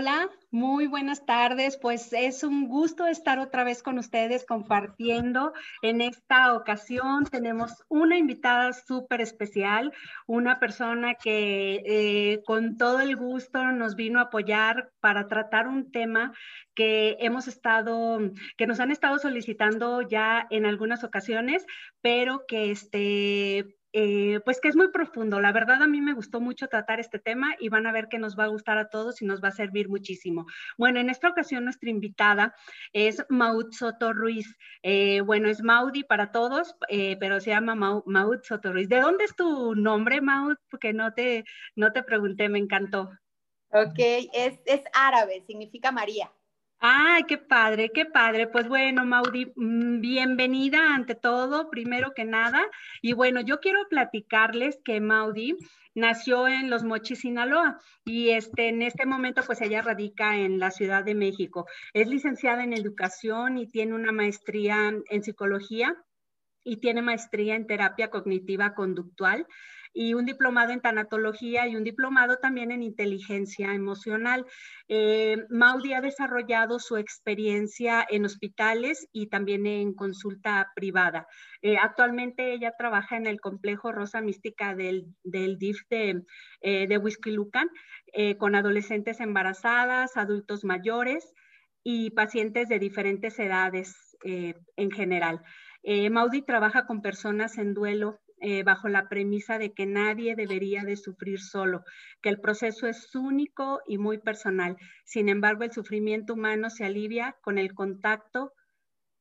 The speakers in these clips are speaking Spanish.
Hola, muy buenas tardes. Pues es un gusto estar otra vez con ustedes compartiendo. En esta ocasión tenemos una invitada súper especial, una persona que eh, con todo el gusto nos vino a apoyar para tratar un tema que hemos estado, que nos han estado solicitando ya en algunas ocasiones, pero que este, eh, pues que es muy profundo. La verdad a mí me gustó mucho tratar este tema y van a ver que nos va a gustar a todos y nos va a servir muchísimo. Bueno, en esta ocasión nuestra invitada es Maud Soto Ruiz. Eh, bueno, es Maudi para todos, eh, pero se llama Maud Soto Ruiz. ¿De dónde es tu nombre, Maud? Porque no te, no te pregunté, me encantó. Ok, es, es árabe, significa María. Ay, qué padre, qué padre. Pues bueno, Maudi, mm, bienvenida ante todo, primero que nada. Y bueno, yo quiero platicarles que Maudi nació en Los Mochis, Sinaloa, y este, en este momento pues ella radica en la Ciudad de México. Es licenciada en educación y tiene una maestría en psicología y tiene maestría en terapia cognitiva conductual y un diplomado en tanatología y un diplomado también en inteligencia emocional. Eh, Maudi ha desarrollado su experiencia en hospitales y también en consulta privada. Eh, actualmente ella trabaja en el complejo Rosa Mística del, del DIF de, eh, de Huizquilucan con adolescentes embarazadas, adultos mayores y pacientes de diferentes edades en general. Maudi trabaja con personas en duelo eh, bajo la premisa de que nadie debería de sufrir solo, que el proceso es único y muy personal. Sin embargo, el sufrimiento humano se alivia con el contacto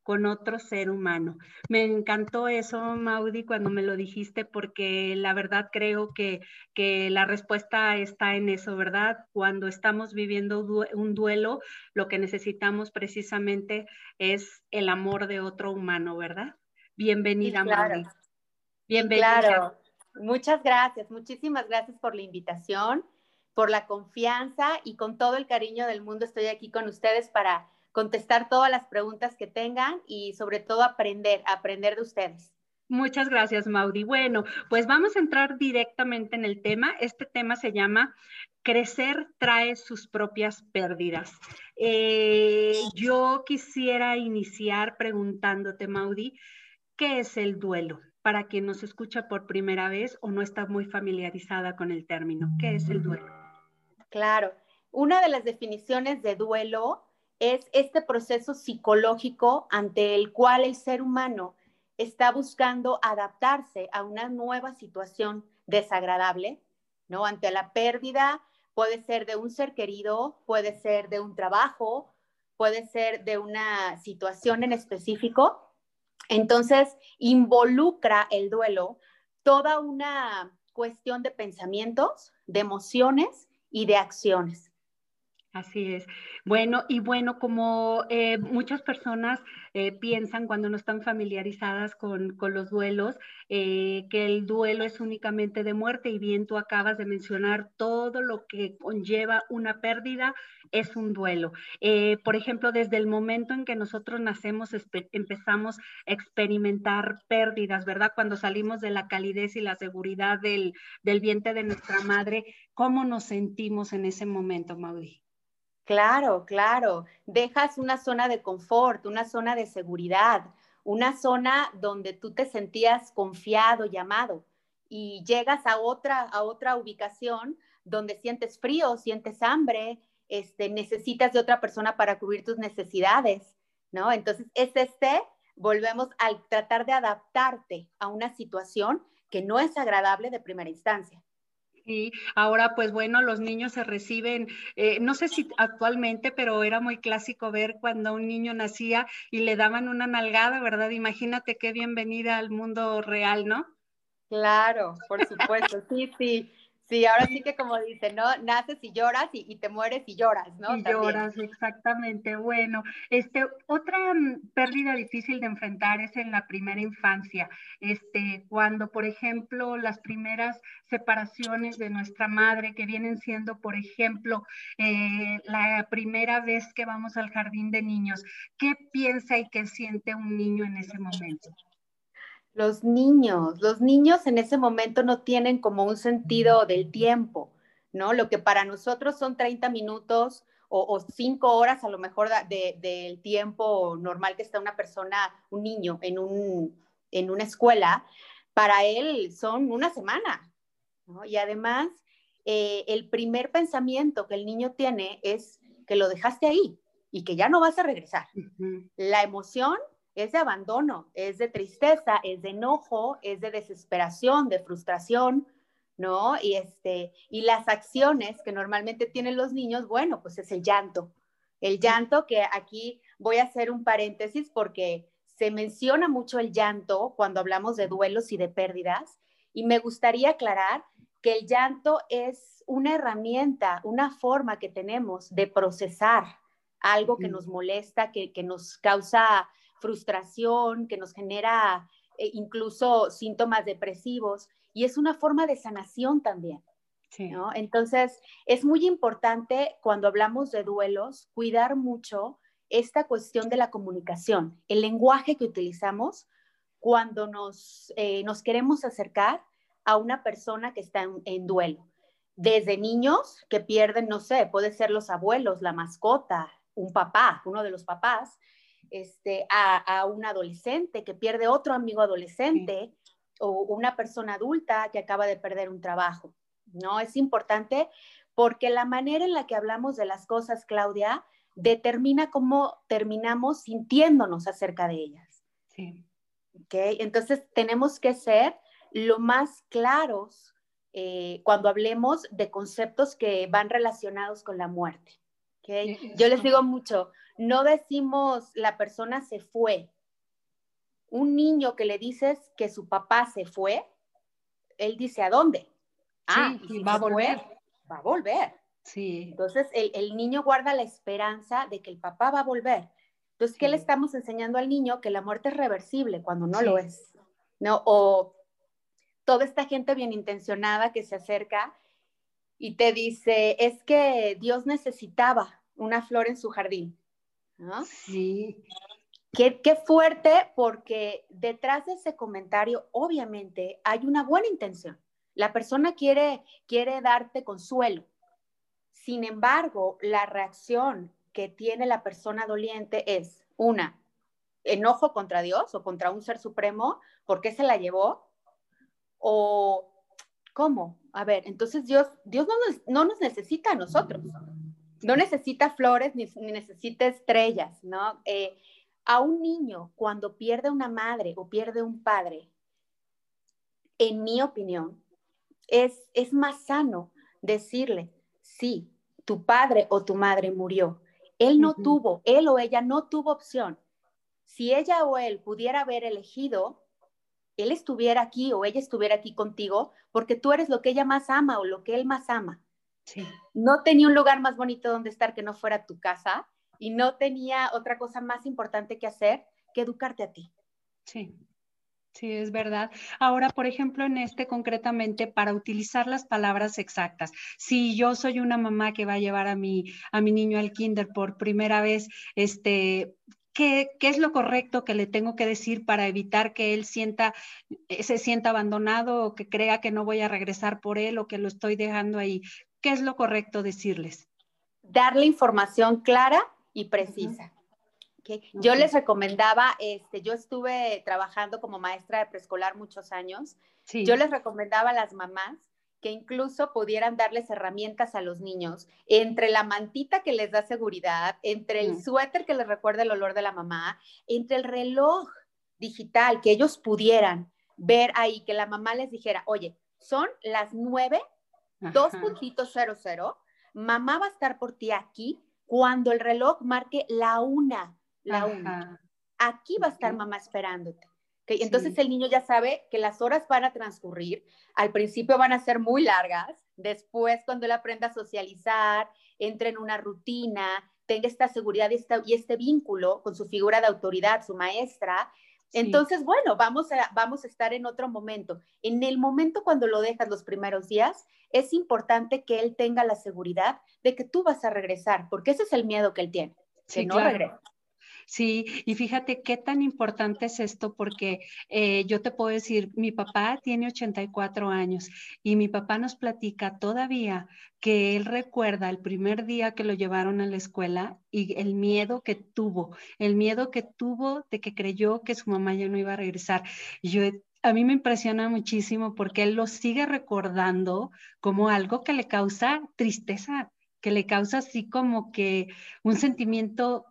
con otro ser humano. Me encantó eso, Maudi, cuando me lo dijiste, porque la verdad creo que, que la respuesta está en eso, ¿verdad? Cuando estamos viviendo un duelo, lo que necesitamos precisamente es el amor de otro humano, ¿verdad? Bienvenida, Maudi. Bienvenida. Claro, muchas gracias, muchísimas gracias por la invitación, por la confianza y con todo el cariño del mundo estoy aquí con ustedes para contestar todas las preguntas que tengan y sobre todo aprender, aprender de ustedes. Muchas gracias, Maudi. Bueno, pues vamos a entrar directamente en el tema. Este tema se llama Crecer trae sus propias pérdidas. Eh, yo quisiera iniciar preguntándote, Maudi, ¿qué es el duelo? Para quien nos escucha por primera vez o no está muy familiarizada con el término. ¿Qué es el duelo? Claro, una de las definiciones de duelo es este proceso psicológico ante el cual el ser humano está buscando adaptarse a una nueva situación desagradable, ¿no? Ante la pérdida, puede ser de un ser querido, puede ser de un trabajo, puede ser de una situación en específico, entonces, involucra el duelo toda una cuestión de pensamientos, de emociones y de acciones. Así es. Bueno, y bueno, como eh, muchas personas eh, piensan cuando no están familiarizadas con, los duelos, eh, que el duelo es únicamente de muerte, y bien tú acabas de mencionar todo lo que conlleva una pérdida, es un duelo. por ejemplo, desde el momento en que nosotros nacemos, empezamos a experimentar pérdidas, ¿verdad? Cuando salimos de la calidez y la seguridad del, del vientre de nuestra madre, ¿cómo nos sentimos en ese momento, Maudí? Claro, claro. Dejas una zona de confort, una zona de seguridad, una zona donde tú te sentías confiado, llamado, y llegas a otra, a otra ubicación donde sientes frío, sientes hambre, este, necesitas de otra persona para cubrir tus necesidades, ¿no? Entonces, es este, volvemos al tratar de adaptarte a una situación que no es agradable de primera instancia. Y ahora pues bueno, los niños se reciben, eh, no sé si actualmente, pero era muy clásico ver cuando un niño nacía y le daban una nalgada, ¿verdad? Imagínate qué bienvenida al mundo real, ¿no? Claro, por supuesto, sí, sí. Sí, ahora sí que como dice, ¿no? Naces y lloras y, te mueres y lloras, ¿no? Y lloras, exactamente. Bueno, este, otra mm, pérdida difícil de enfrentar es en la primera infancia, este, cuando, por ejemplo, las primeras separaciones de nuestra madre, que vienen siendo, por ejemplo, eh, la primera vez que vamos al jardín de niños, ¿qué piensa y qué siente un niño en ese momento? Los niños, los niños en ese momento no tienen como un sentido del tiempo, ¿no? Lo que para nosotros son 30 minutos o, 5 horas a lo mejor del tiempo normal que está una persona, un niño en, un, en una escuela, para él son una semana, ¿no? Y además, eh, el primer pensamiento que el niño tiene es que lo dejaste ahí y que ya no vas a regresar. La emoción es de abandono, es de tristeza, es de enojo, es de desesperación, de frustración, ¿no? Y, este, y las acciones que normalmente tienen los niños, bueno, pues es el llanto. El llanto que aquí voy a hacer un paréntesis porque se menciona mucho el llanto cuando hablamos de duelos y de pérdidas y me gustaría aclarar que el llanto es una herramienta, una forma que tenemos de procesar algo que nos molesta, que, que nos causa frustración, que nos genera eh, incluso síntomas depresivos y es una forma de sanación también. Entonces, es muy importante cuando hablamos de duelos cuidar mucho esta cuestión de la comunicación, el lenguaje que utilizamos cuando nos, eh, nos queremos acercar a una persona que está en, duelo. Desde niños que pierden, no sé, puede ser los abuelos, la mascota, un papá, uno de los papás, este, a, un adolescente que pierde otro amigo adolescente o una persona adulta que acaba de perder un trabajo. ¿no? Es importante porque la manera en la que hablamos de las cosas, Claudia, determina cómo terminamos sintiéndonos acerca de ellas. Sí. ¿Okay? Entonces tenemos que ser lo más claros eh, cuando hablemos de conceptos que van relacionados con la muerte. ¿okay? Yo les digo mucho, no decimos la persona se fue. Un niño que le dices que su papá se fue, él dice, ¿a dónde? ah, va a volver. va a volver. Sí. Entonces, el, niño guarda la esperanza de que el papá va a volver. Entonces, ¿qué le estamos enseñando al niño? Que la muerte es reversible cuando no lo es. ¿No? O toda esta gente bien intencionada que se acerca y te dice, es que Dios necesitaba una flor en su jardín. Sí. Qué, fuerte, porque detrás de ese comentario, obviamente, hay una buena intención. La persona quiere, quiere darte consuelo. Sin embargo, la reacción que tiene la persona doliente es, una, enojo contra Dios o contra un ser supremo, ¿por qué se la llevó? O, ¿cómo? A ver, entonces Dios, Dios no no nos necesita a nosotros no necesita flores ni, necesita estrellas, ¿no? Eh, a un niño cuando pierde una madre o pierde un padre, en mi opinión, es, es más sano decirle, sí, tu padre o tu madre murió. Él no tuvo, él o ella no tuvo opción. Si ella o él pudiera haber elegido, él estuviera aquí o ella estuviera aquí contigo porque tú eres lo que ella más ama o lo que él más ama. No tenía un lugar más bonito donde estar que no fuera tu casa y no tenía otra cosa más importante que hacer que educarte a ti. Sí. Sí, es verdad. Ahora, por ejemplo, en este concretamente, para utilizar las palabras exactas, si yo soy una mamá que va a llevar a mi, a mi niño al kinder por primera vez, este, ¿Qué, ¿qué, es lo correcto que le tengo que decir para evitar que él sienta, eh, se sienta abandonado o que crea que no voy a regresar por él o que lo estoy dejando ahí? ¿Qué es lo correcto decirles? Darle información clara y precisa. Yo les recomendaba, este, yo estuve trabajando como maestra de preescolar muchos años. Yo les recomendaba a las mamás que incluso pudieran darles herramientas a los niños, entre la mantita que les da seguridad, entre el suéter que les recuerda el olor de la mamá, entre el reloj digital, que ellos pudieran ver ahí, que la mamá les dijera, oye, son las nueve 2.00, mamá va a estar por ti aquí cuando el reloj marque la una, la una. Aquí va a estar mamá esperándote. Entonces el niño ya sabe que las horas van a transcurrir, al principio van a ser muy largas, Después, cuando él aprenda a socializar, entre en una rutina, tenga esta seguridad y, este vínculo con su figura de autoridad, su maestra, entonces, bueno, vamos a, vamos a estar en otro momento. En el momento cuando lo dejas los primeros días, es importante que él tenga la seguridad de que tú vas a regresar, porque ese es el miedo que él tiene, que no regresa. Sí, y fíjate qué tan importante es esto, porque eh, yo te puedo decir, mi papá tiene 84 años y mi papá nos platica todavía que él recuerda el primer día que lo llevaron a la escuela y el miedo que tuvo, el miedo que tuvo de que creyó que su mamá ya no iba a regresar. yo a mí me impresiona muchísimo porque él lo sigue recordando como algo que le causa tristeza, que le causa así como que un sentimiento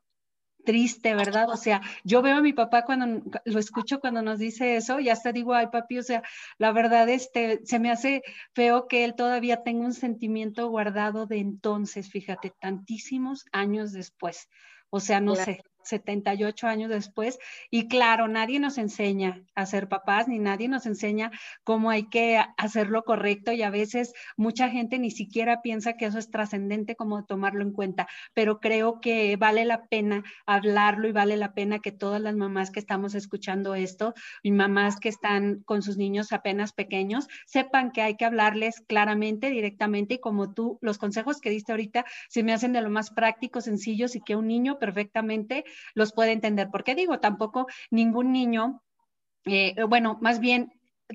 triste, ¿verdad? O sea, yo veo a mi papá cuando lo escucho cuando nos dice eso y hasta digo, ay papi, o sea, la verdad, este, se me hace feo que él todavía tenga un sentimiento guardado de entonces, fíjate, tantísimos años después. O sea, no sé, 78 años después. Y claro, nadie nos enseña a ser papás, ni nadie nos enseña cómo hay que hacerlo correcto y a veces mucha gente ni siquiera piensa que eso es trascendente como tomarlo en cuenta, pero creo que vale la pena hablarlo y vale la pena que todas las mamás que estamos escuchando esto y mamás que están con sus niños apenas pequeños sepan que hay que hablarles claramente, directamente y como tú, los consejos que diste ahorita se me hacen de lo más prácticos, sencillos y que un niño perfectamente los puede entender. Porque digo, tampoco ningún niño, eh, bueno, más bien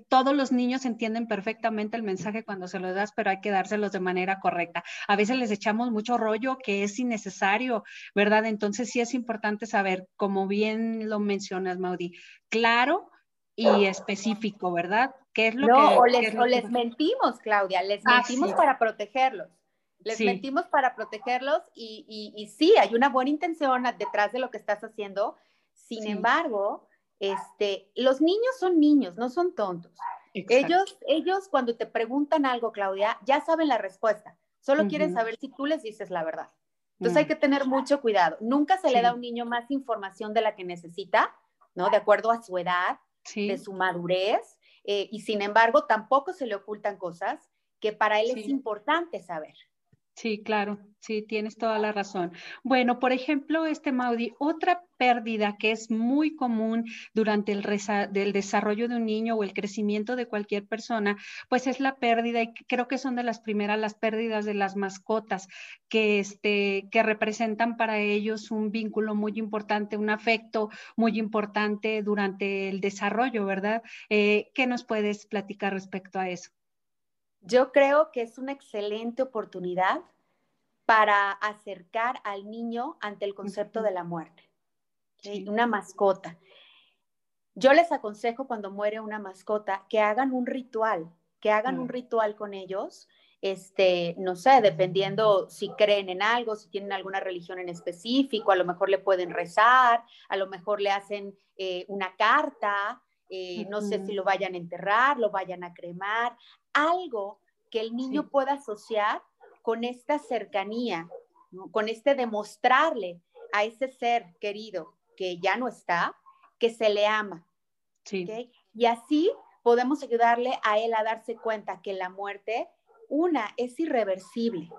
todos los niños entienden perfectamente el mensaje cuando se lo das, pero hay que dárselos de manera correcta. A veces les echamos mucho rollo que es innecesario, ¿verdad? Entonces sí es importante saber, como bien lo mencionas, Maudí, claro y específico, ¿verdad? ¿Qué es lo no, que, o les, o les mentimos, Claudia, les ah, mentimos para protegerlos. Les mentimos para protegerlos y, y, sí, hay una buena intención detrás de lo que estás haciendo. Sin embargo, este, los niños son niños, no son tontos. Ellos, ellos cuando te preguntan algo, Claudia, ya saben la respuesta. Solo quieren saber si tú les dices la verdad. Entonces hay mm. que tener mucho cuidado. Nunca se le da a un niño más información de la que necesita, ¿no? De acuerdo a su edad, de su madurez. Eh, y sin embargo, tampoco se le ocultan cosas que para él es importante saber. Sí, claro, sí, tienes toda la razón. Bueno, por ejemplo, este Maudi, otra pérdida que es muy común durante el desarrollo de un niño o el crecimiento de cualquier persona, pues es la pérdida, y creo que son de las primeras las pérdidas de las mascotas, que, este, que representan para ellos un vínculo muy importante, un afecto muy importante durante el desarrollo, ¿verdad? Eh, ¿Qué nos puedes platicar respecto a eso? Yo creo que es una excelente oportunidad para acercar al niño ante el concepto de la muerte. Una mascota. Yo les aconsejo cuando muere una mascota que hagan un ritual, que hagan un ritual con ellos, este, no sé, dependiendo si creen en algo, si tienen alguna religión en específico, a lo mejor le pueden rezar, a lo mejor le hacen eh, una carta, eh, no sé si lo vayan a enterrar, lo vayan a cremar, algo que el niño pueda asociar con esta cercanía, con este demostrarle a ese ser querido que ya no está, que se le ama. Y así podemos ayudarle a él a darse cuenta que la muerte, una, es irreversible.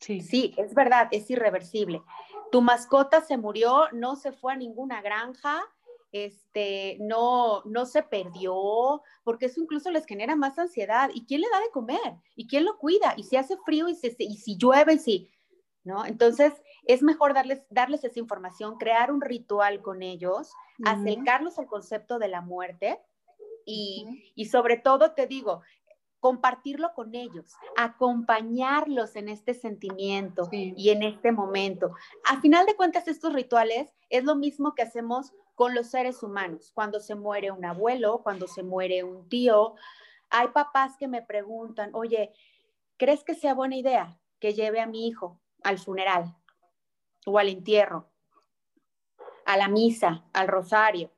Sí. sí, es verdad, es irreversible. Tu mascota se murió, no se fue a ninguna granja, este, no, no se perdió, porque eso incluso les genera más ansiedad. ¿Y quién le da de comer? ¿Y quién lo cuida? ¿Y si hace frío? ¿Y, y si llueve? ¿Y si, ¿no? Entonces, es mejor darles, darles esa información, crear un ritual con ellos, acercarlos al concepto de la muerte y, y sobre todo, te digo, compartirlo con ellos, acompañarlos en este sentimiento y en este momento. A final de cuentas, estos rituales es lo mismo que hacemos con los seres humanos. Cuando se muere un abuelo, cuando se muere un tío, hay papás que me preguntan, oye, ¿crees que sea buena idea que lleve a mi hijo al funeral o al entierro, a la misa, al rosario?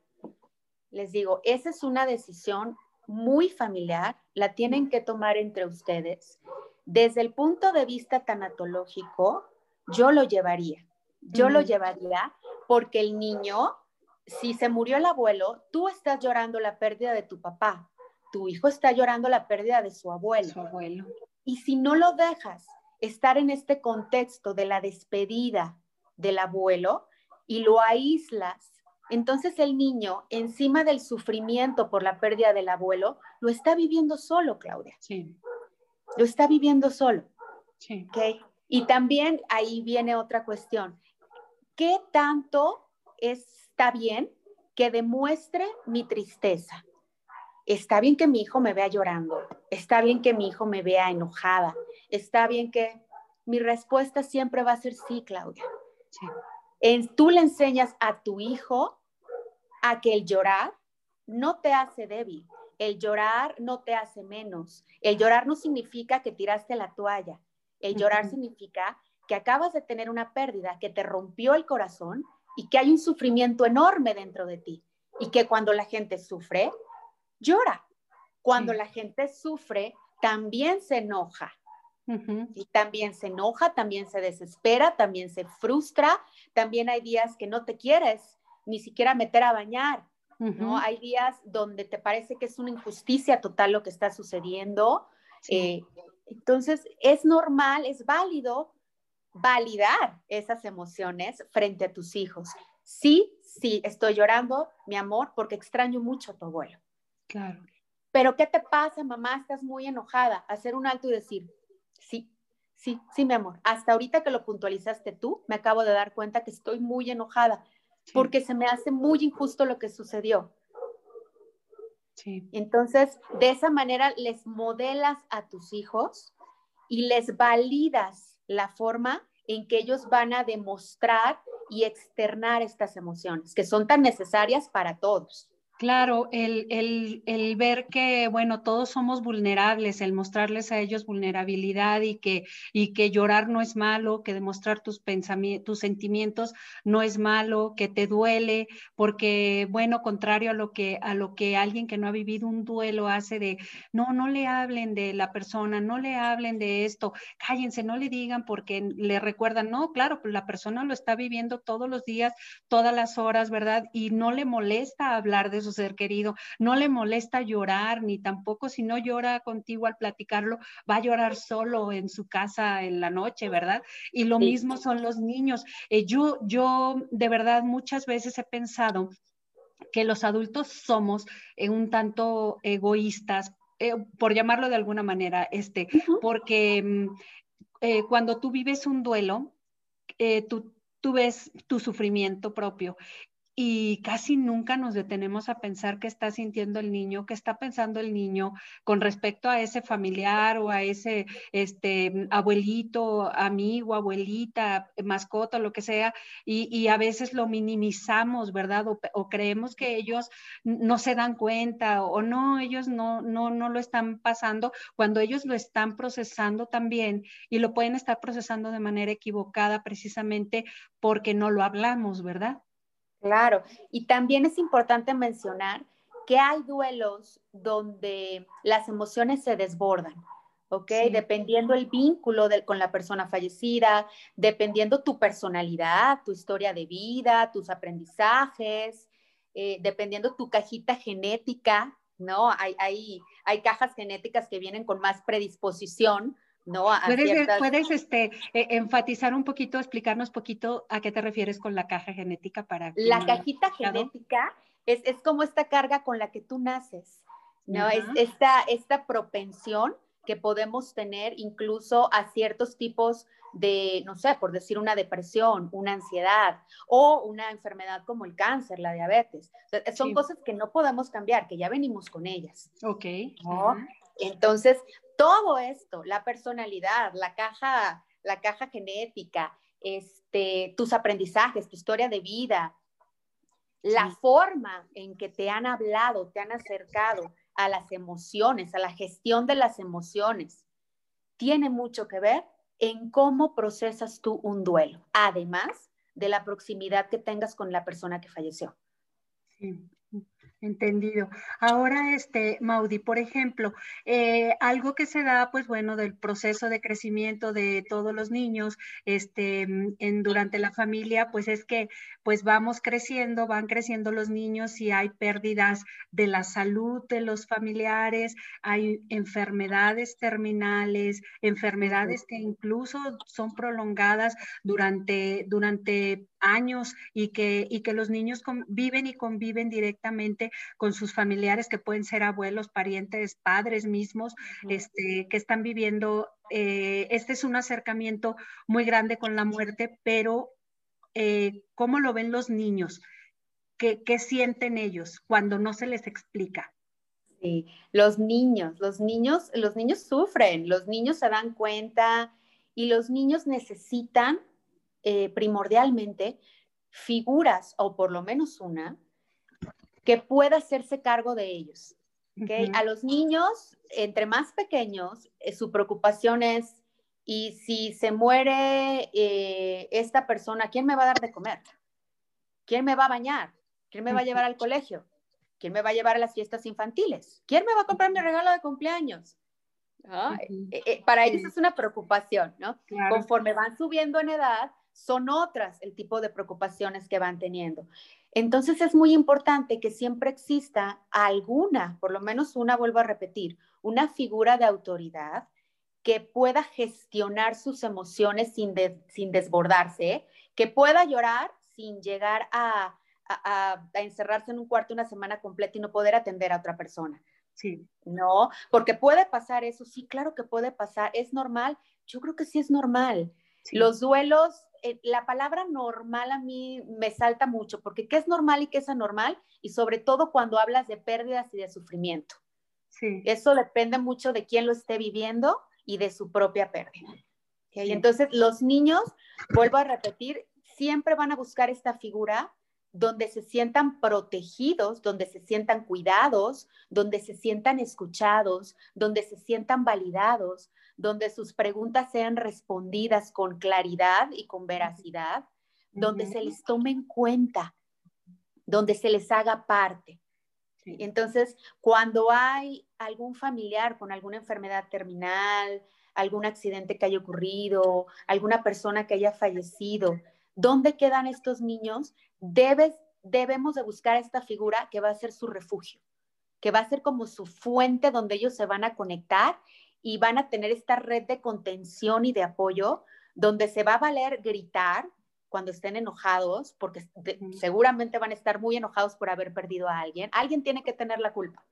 Les digo, esa es una decisión muy familiar, la tienen que tomar entre ustedes. Desde el punto de vista tanatológico, yo lo llevaría. Yo lo llevaría porque el niño si se murió el abuelo, tú estás llorando la pérdida de tu papá, tu hijo está llorando la pérdida de su abuelo. Su abuelo. Y si no lo dejas estar en este contexto de la despedida del abuelo y lo aíslas, entonces el niño, encima del sufrimiento por la pérdida del abuelo, lo está viviendo solo, Claudia. Sí. Lo está viviendo solo. Sí. ¿okay? Y también ahí viene otra cuestión. ¿Qué tanto está bien que demuestre mi tristeza? Está bien que mi hijo me vea llorando, está bien que mi hijo me vea enojada, está bien que mi respuesta siempre va a ser sí, Claudia. Sí. tú le enseñas a tu hijo a que el llorar no te hace débil, el llorar no te hace menos, el llorar no significa que tiraste la toalla, el llorar significa que acabas de tener una pérdida que te rompió el corazón y que hay un sufrimiento enorme dentro de ti y que cuando la gente sufre, llora. Cuando la gente sufre, también se enoja. Y también se enoja, también se desespera, también se frustra, también hay días que no te quieres ni siquiera meter a bañar, ¿no? Hay días donde te parece que es una injusticia total lo que está sucediendo. Eh, entonces, es normal, es válido validar esas emociones frente a tus hijos. Sí, sí, estoy llorando, mi amor, porque extraño mucho a tu abuelo. Claro. Pero ¿qué te pasa, mamá? Estás muy enojada. Hacer un alto y decir, sí, sí, sí, mi amor. Hasta ahorita que lo puntualizaste tú, me acabo de dar cuenta que estoy muy enojada porque se me hace muy injusto lo que sucedió. Sí. Entonces, de esa manera les modelas a tus hijos y les validas la forma en que ellos van a demostrar y externar estas emociones, que son tan necesarias para todos. Claro, el, el, el, ver que, bueno, todos somos vulnerables, el mostrarles a ellos vulnerabilidad y que, y que llorar no es malo, que demostrar tus tus sentimientos no es malo, que te duele, porque, bueno, contrario a lo que, a lo que alguien que no ha vivido un duelo hace de, no, no le hablen de la persona, no le hablen de esto, cállense, no le digan porque le recuerdan, no, claro, pues la persona lo está viviendo todos los días, todas las horas, ¿verdad? Y no le molesta hablar de ser querido, no le molesta llorar, ni tampoco si no llora contigo al platicarlo, va a llorar solo en su casa en la noche, ¿verdad? Y lo mismo son los niños. Eh, yo, yo de verdad muchas veces he pensado que los adultos somos eh, un tanto egoístas, eh, por llamarlo de alguna manera, este, porque mm, cuando tú vives un duelo, tú, tú ves tu sufrimiento propio y casi nunca nos detenemos a pensar qué está sintiendo el niño, qué está pensando el niño con respecto a ese familiar o a ese este, abuelito, amigo, abuelita, mascota, lo que sea, y, a veces lo minimizamos, ¿verdad? O, creemos que ellos no se dan cuenta o no, ellos no, no, no lo están pasando cuando ellos lo están procesando también y lo pueden estar procesando de manera equivocada precisamente porque no lo hablamos, ¿verdad? Claro, y también es importante mencionar que hay duelos donde las emociones se desbordan, ¿ok? Dependiendo el vínculo con la persona fallecida, dependiendo tu personalidad, tu historia de vida, tus aprendizajes, eh, dependiendo tu cajita genética, ¿no? Hay, hay, hay cajas genéticas que vienen con más predisposición ¿no? ¿Puedes, este, e, enfatizar un poquito, explicarnos poquito a qué te refieres con la caja genética para... La cajita genética es, es, como esta carga con la que tú naces, ¿no? Es esta, esta propensión que podemos tener incluso a ciertos tipos de, no sé, por decir una depresión, una ansiedad o una enfermedad como el cáncer, la diabetes. son cosas que no podemos cambiar, que ya venimos con ellas. Ok. Entonces, todo esto, la personalidad, la caja, la caja genética, este, tus aprendizajes, tu historia de vida, la forma en que te han hablado, te han acercado a las emociones, a la gestión de las emociones, tiene mucho que ver en cómo procesas tú un duelo, además de la proximidad que tengas con la persona que falleció. Entendido. Ahora, este, Maudi, por ejemplo, eh, algo que se da, pues bueno, del proceso de crecimiento de todos los niños, este, en, durante la familia, pues es que, pues vamos creciendo, van creciendo los niños y hay pérdidas de la salud de los familiares, hay enfermedades terminales, enfermedades que incluso son prolongadas durante, durante años y que, y que los niños viven y conviven directamente con sus familiares que pueden ser abuelos, parientes, padres mismos, este, que están viviendo. Eh, este es un acercamiento muy grande con la muerte, pero eh, ¿cómo lo ven los niños? ¿Qué, ¿Qué sienten ellos cuando no se les explica? Sí, los niños, los niños, los niños sufren, los niños se dan cuenta y los niños necesitan eh, primordialmente figuras, o por lo menos una, que pueda hacerse cargo de ellos. A los niños, entre más pequeños, eh, su preocupación es, ¿y si se muere eh, esta persona, quién me va a dar de comer? ¿Quién me va a bañar? ¿Quién me va a llevar al colegio? ¿Quién me va a llevar a las fiestas infantiles? ¿Quién me va a comprar mi regalo de cumpleaños? para ellos es una preocupación, ¿no? Conforme van subiendo en edad, son otras el tipo de preocupaciones que van teniendo. Entonces es muy importante que siempre exista alguna, por lo menos una, vuelvo a repetir, una figura de autoridad que pueda gestionar sus emociones sin, sin desbordarse, que pueda llorar sin llegar a, a, encerrarse en un cuarto una semana completa y no poder atender a otra persona. Sí. No, porque puede pasar eso, sí, claro que puede pasar, es normal, yo creo que sí es normal. Los duelos eh, la palabra normal a mí me salta mucho, porque ¿qué es normal y qué es anormal? Y sobre todo cuando hablas de pérdidas y de sufrimiento. Sí. Eso depende mucho de quién lo esté viviendo y de su propia pérdida. Entonces, los niños, vuelvo a repetir, siempre van a buscar esta figura donde se sientan protegidos, donde se sientan cuidados, donde se sientan escuchados, donde se sientan validados, donde sus preguntas sean respondidas con claridad y con veracidad, donde se les tome en cuenta, donde se les haga parte. Entonces, cuando hay algún familiar con alguna enfermedad terminal, algún accidente que haya ocurrido, alguna persona que haya fallecido, ¿dónde quedan estos niños? Debes, debemos de buscar esta figura que va a ser su refugio, que va a ser como su fuente donde ellos se van a conectar y van a tener esta red de contención y de apoyo donde se va a valer gritar cuando estén enojados, porque seguramente van a estar muy enojados por haber perdido a alguien. Alguien tiene que tener la culpa,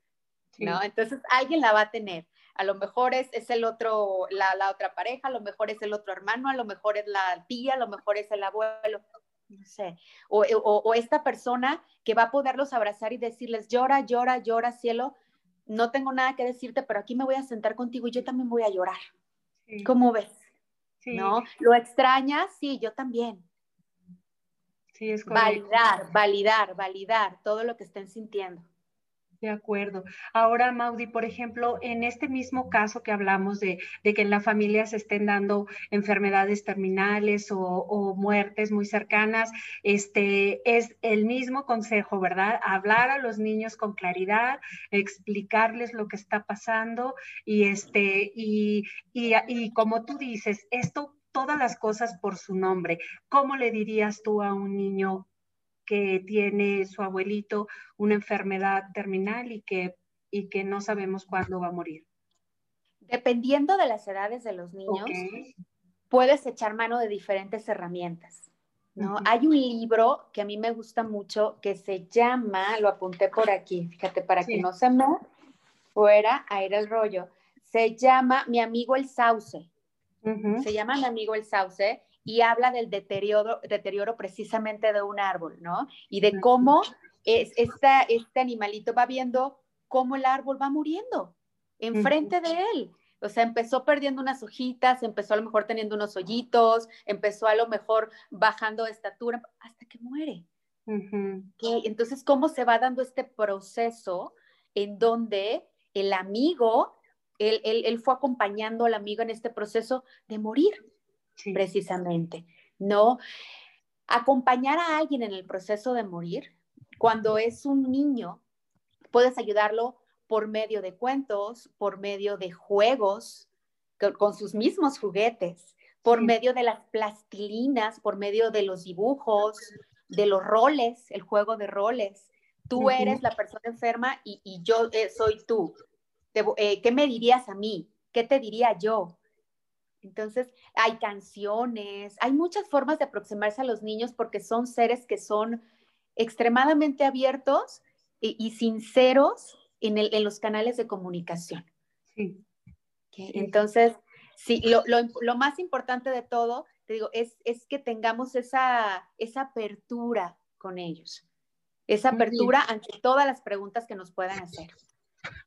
¿no? Entonces alguien la va a tener. A lo mejor es, es el otro, la, la, otra pareja, a lo mejor es el otro hermano, a lo mejor es la tía, a lo mejor es el abuelo, no sé. O, o, o esta persona que va a poderlos abrazar y decirles, llora, llora, llora, cielo, no tengo nada que decirte, pero aquí me voy a sentar contigo y yo también voy a llorar. ¿Cómo ves? ¿No? ¿Lo extrañas? Sí, yo también. Sí, es Validar, validar, validar todo lo que estén sintiendo. De acuerdo. Ahora, Maudi, por ejemplo, en este mismo caso que hablamos de, que en la familia se estén dando enfermedades terminales o, muertes muy cercanas, este es el mismo consejo, ¿verdad? Hablar a los niños con claridad, explicarles lo que está pasando y este, y, y, y como tú dices, esto todas las cosas por su nombre. ¿Cómo le dirías tú a un niño que tiene su abuelito una enfermedad terminal y que, y que no sabemos cuándo va a morir. Dependiendo de las edades de los niños, puedes echar mano de diferentes herramientas. ¿no? Hay un libro que a mí me gusta mucho que se llama, lo apunté por aquí, fíjate, para que no se me fuera a ir el rollo, se llama Mi amigo el sauce. Se llama Mi amigo el sauce y habla del deterioro, deterioro precisamente de un árbol, ¿no? Y de cómo es, esta, este animalito va viendo cómo el árbol va muriendo enfrente de él. O sea, empezó perdiendo unas hojitas, empezó a lo mejor teniendo unos hoyitos, empezó a lo mejor bajando de estatura hasta que muere. Entonces, ¿cómo se va dando este proceso en donde el amigo, él, él, él fue acompañando al amigo en este proceso de morir? Precisamente, ¿no? Acompañar a alguien en el proceso de morir, cuando es un niño, puedes ayudarlo por medio de cuentos, por medio de juegos, con, sus mismos juguetes, por medio de las plastilinas, por medio de los dibujos, de los roles, el juego de roles. Tú eres la persona enferma y, yo eh, soy tú. Eh, ¿Qué me dirías a mí? ¿Qué te diría yo? Entonces, hay canciones, hay muchas formas de aproximarse a los niños porque son seres que son extremadamente abiertos y, sinceros en, los canales de comunicación. Sí. Entonces, sí, lo, más importante de todo, te digo, es, que tengamos esa, esa apertura con ellos, esa apertura ante todas las preguntas que nos puedan hacer.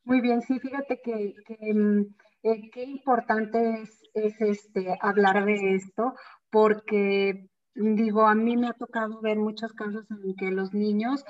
Muy bien, sí, fíjate que, mm, eh, qué importante es, es, este, hablar de esto, porque digo, a mí me ha tocado ver muchos casos en que los niños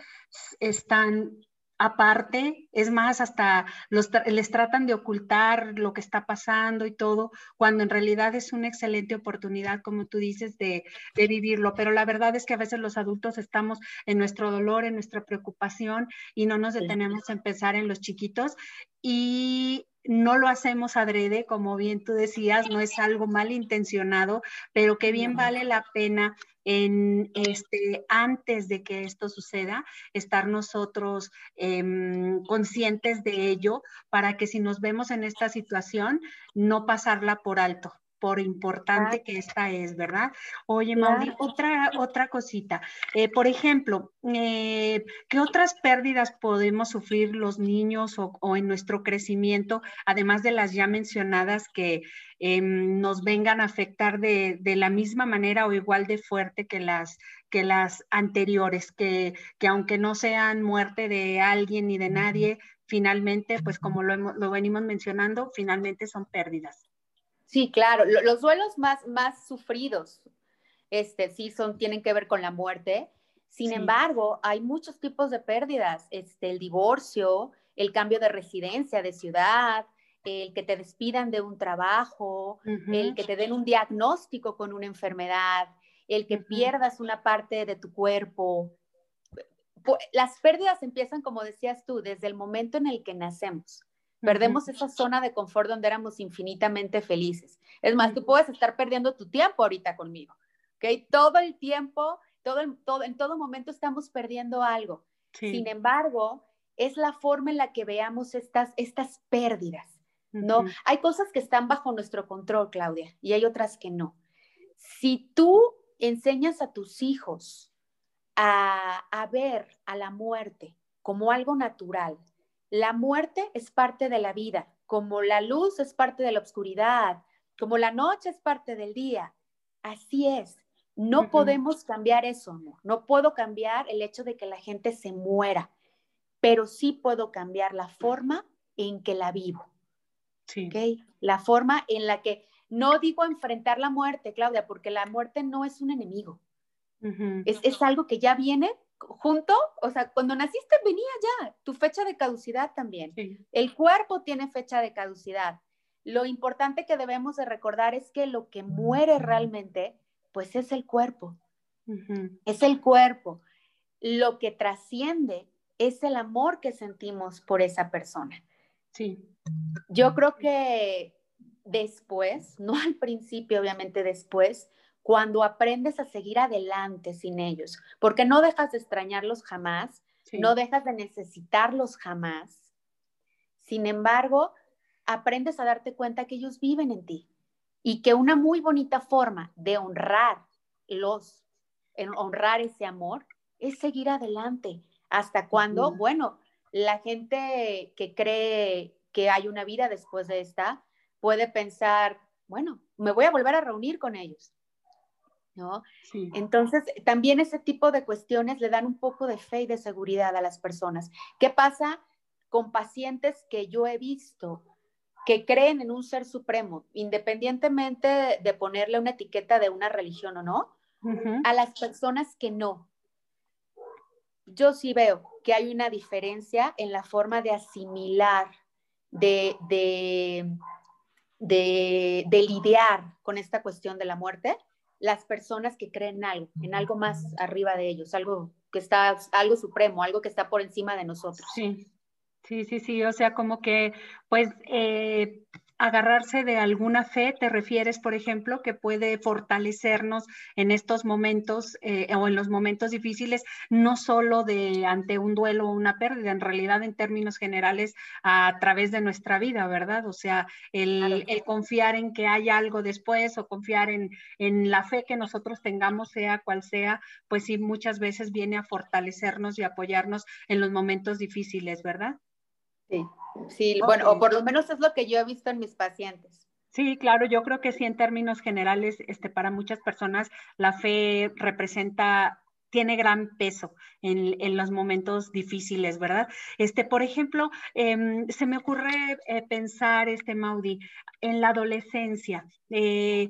están aparte, es más, hasta los, les tratan de ocultar lo que está pasando y todo, cuando en realidad es una excelente oportunidad, como tú dices, de, de, vivirlo. Pero la verdad es que a veces los adultos estamos en nuestro dolor, en nuestra preocupación y no nos detenemos a pensar en los chiquitos. Y no lo hacemos adrede, como bien tú decías, no es algo malintencionado, pero que bien vale la pena en este antes de que esto suceda, estar nosotros em, conscientes de ello para que si nos vemos en esta situación, no pasarla por alto por importante que esta es, ¿verdad? Oye, Mauri, otra, otra cosita. Eh, por ejemplo, eh, ¿qué otras pérdidas podemos sufrir los niños o, en nuestro crecimiento, además de las ya mencionadas que em, nos vengan a afectar de, la misma manera o igual de fuerte que las, que las anteriores, que, que aunque no sean muerte de alguien ni de nadie, finalmente, pues como lo, lo venimos mencionando, finalmente son pérdidas. Sí, claro. Los duelos más, más sufridos, este, sí, son, tienen que ver con la muerte. Sin embargo, hay muchos tipos de pérdidas. Este, el divorcio, el cambio de residencia, de ciudad, el que te despidan de un trabajo, el que te den un diagnóstico con una enfermedad, el que pierdas una parte de tu cuerpo. Las pérdidas empiezan, como decías tú, desde el momento en el que nacemos. Perdemos esa zona de confort donde éramos infinitamente felices. Es más, tú puedes estar perdiendo tu tiempo ahorita conmigo, ¿ok? Todo el tiempo, todo, todo, en todo momento estamos perdiendo algo. Sin embargo, es la forma en la que veamos estas, estas pérdidas, ¿no? Hay cosas que están bajo nuestro control, Claudia, y hay otras que no. Si tú enseñas a tus hijos a, a ver a la muerte como algo natural, la muerte es parte de la vida, como la luz es parte de la oscuridad, como la noche es parte del día. Así es. No podemos cambiar eso, no. No puedo cambiar el hecho de que la gente se muera, pero sí puedo cambiar la forma en que la vivo. Sí. La forma en la que, no digo enfrentar la muerte, Claudia, porque la muerte no es un enemigo. es, es, algo que ya viene junto, o sea, cuando naciste venía ya tu fecha de caducidad también. El cuerpo tiene fecha de caducidad. Lo importante que debemos de recordar es que lo que muere realmente, pues es el cuerpo. Es el cuerpo. Lo que trasciende es el amor que sentimos por esa persona. Sí. Yo creo que después, no al principio, obviamente después, cuando aprendes a seguir adelante sin ellos, porque no dejas de extrañarlos jamás, no dejas de necesitarlos jamás. Sin embargo, aprendes a darte cuenta que ellos viven en ti y que una muy bonita forma de honrarlos, honrar ese amor, es seguir adelante. ¿Hasta cuando, Bueno, la gente que cree que hay una vida después de esta puede pensar, bueno, me voy a volver a reunir con ellos ¿no? Entonces, también ese tipo de cuestiones le dan un poco de fe y de seguridad a las personas. ¿Qué pasa con pacientes que yo he visto que creen en un ser supremo, independientemente de ponerle una etiqueta de una religión o no, a las personas que no? Yo sí veo que hay una diferencia en la forma de asimilar, de, de, de, de lidiar con esta cuestión de la muerte las personas que creen en algo, en algo más arriba de ellos, algo que está, algo supremo, algo que está por encima de nosotros. Sí. Sí, sí, sí, o sea, como que pues eh, agarrarse de alguna fe, te refieres, por ejemplo, que puede fortalecernos en estos momentos eh, o en los momentos difíciles, no solo de ante un duelo o una pérdida, en realidad en términos generales a través de nuestra vida, ¿verdad? O sea, el, confiar en que hay algo después o confiar en, en la fe que nosotros tengamos, sea cual sea, pues sí, muchas veces viene a fortalecernos y apoyarnos en los momentos difíciles, ¿verdad? Sí, sí, bueno, o por lo menos es lo que yo he visto en mis pacientes. Sí, claro, yo creo que sí, en términos generales, este, para muchas personas la fe representa tiene gran peso en, los momentos difíciles, ¿verdad? Este, por ejemplo, em, se me ocurre eh, pensar, este Maudi, en la adolescencia. Eh,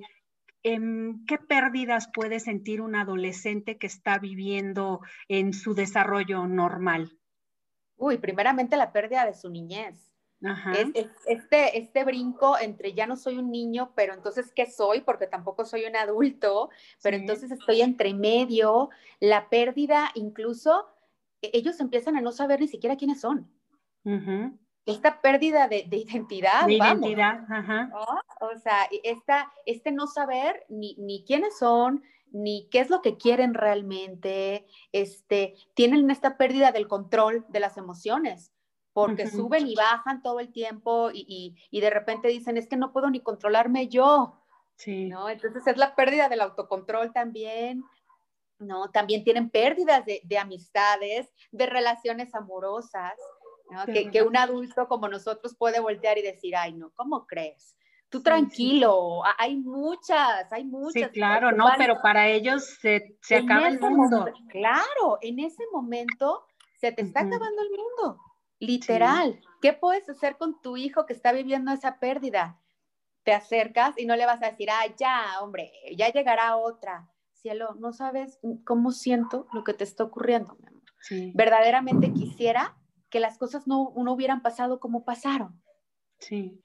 em, ¿Qué pérdidas puede sentir un adolescente que está viviendo en su desarrollo normal? Uy, primeramente la pérdida de su niñez. este, este brinco entre ya no soy un niño, pero entonces, ¿qué soy? Porque tampoco soy un adulto, pero entonces estoy entre medio, la pérdida, incluso e, ellos empiezan a no saber ni siquiera quiénes son. Esta pérdida de, identidad. De identidad, ajá. O sea, esta, este no saber ni, ni quiénes son, ni qué es lo que quieren realmente, este, tienen esta pérdida del control de las emociones, porque suben y bajan todo el tiempo y, de repente dicen, es que no puedo ni controlarme yo. Sí. ¿no? Entonces es la pérdida del autocontrol también, ¿no? También tienen pérdidas de, amistades, de relaciones amorosas, ¿no? Que, que, un adulto como nosotros puede voltear y decir, ay, no, ¿cómo crees? Tú tranquilo, hay muchas, hay muchas. Sí, claro, no, pero para ellos se, se acaba el mundo. claro, en ese momento se te está acabando el mundo, literal. ¿Qué puedes hacer con tu hijo que está viviendo esa pérdida? Te acercas y no le vas a decir, ah, ya, hombre, ya llegará otra. Cielo, no sabes cómo siento lo que te está ocurriendo, mi amor. Verdaderamente quisiera que las cosas no, no hubieran pasado como pasaron. Sí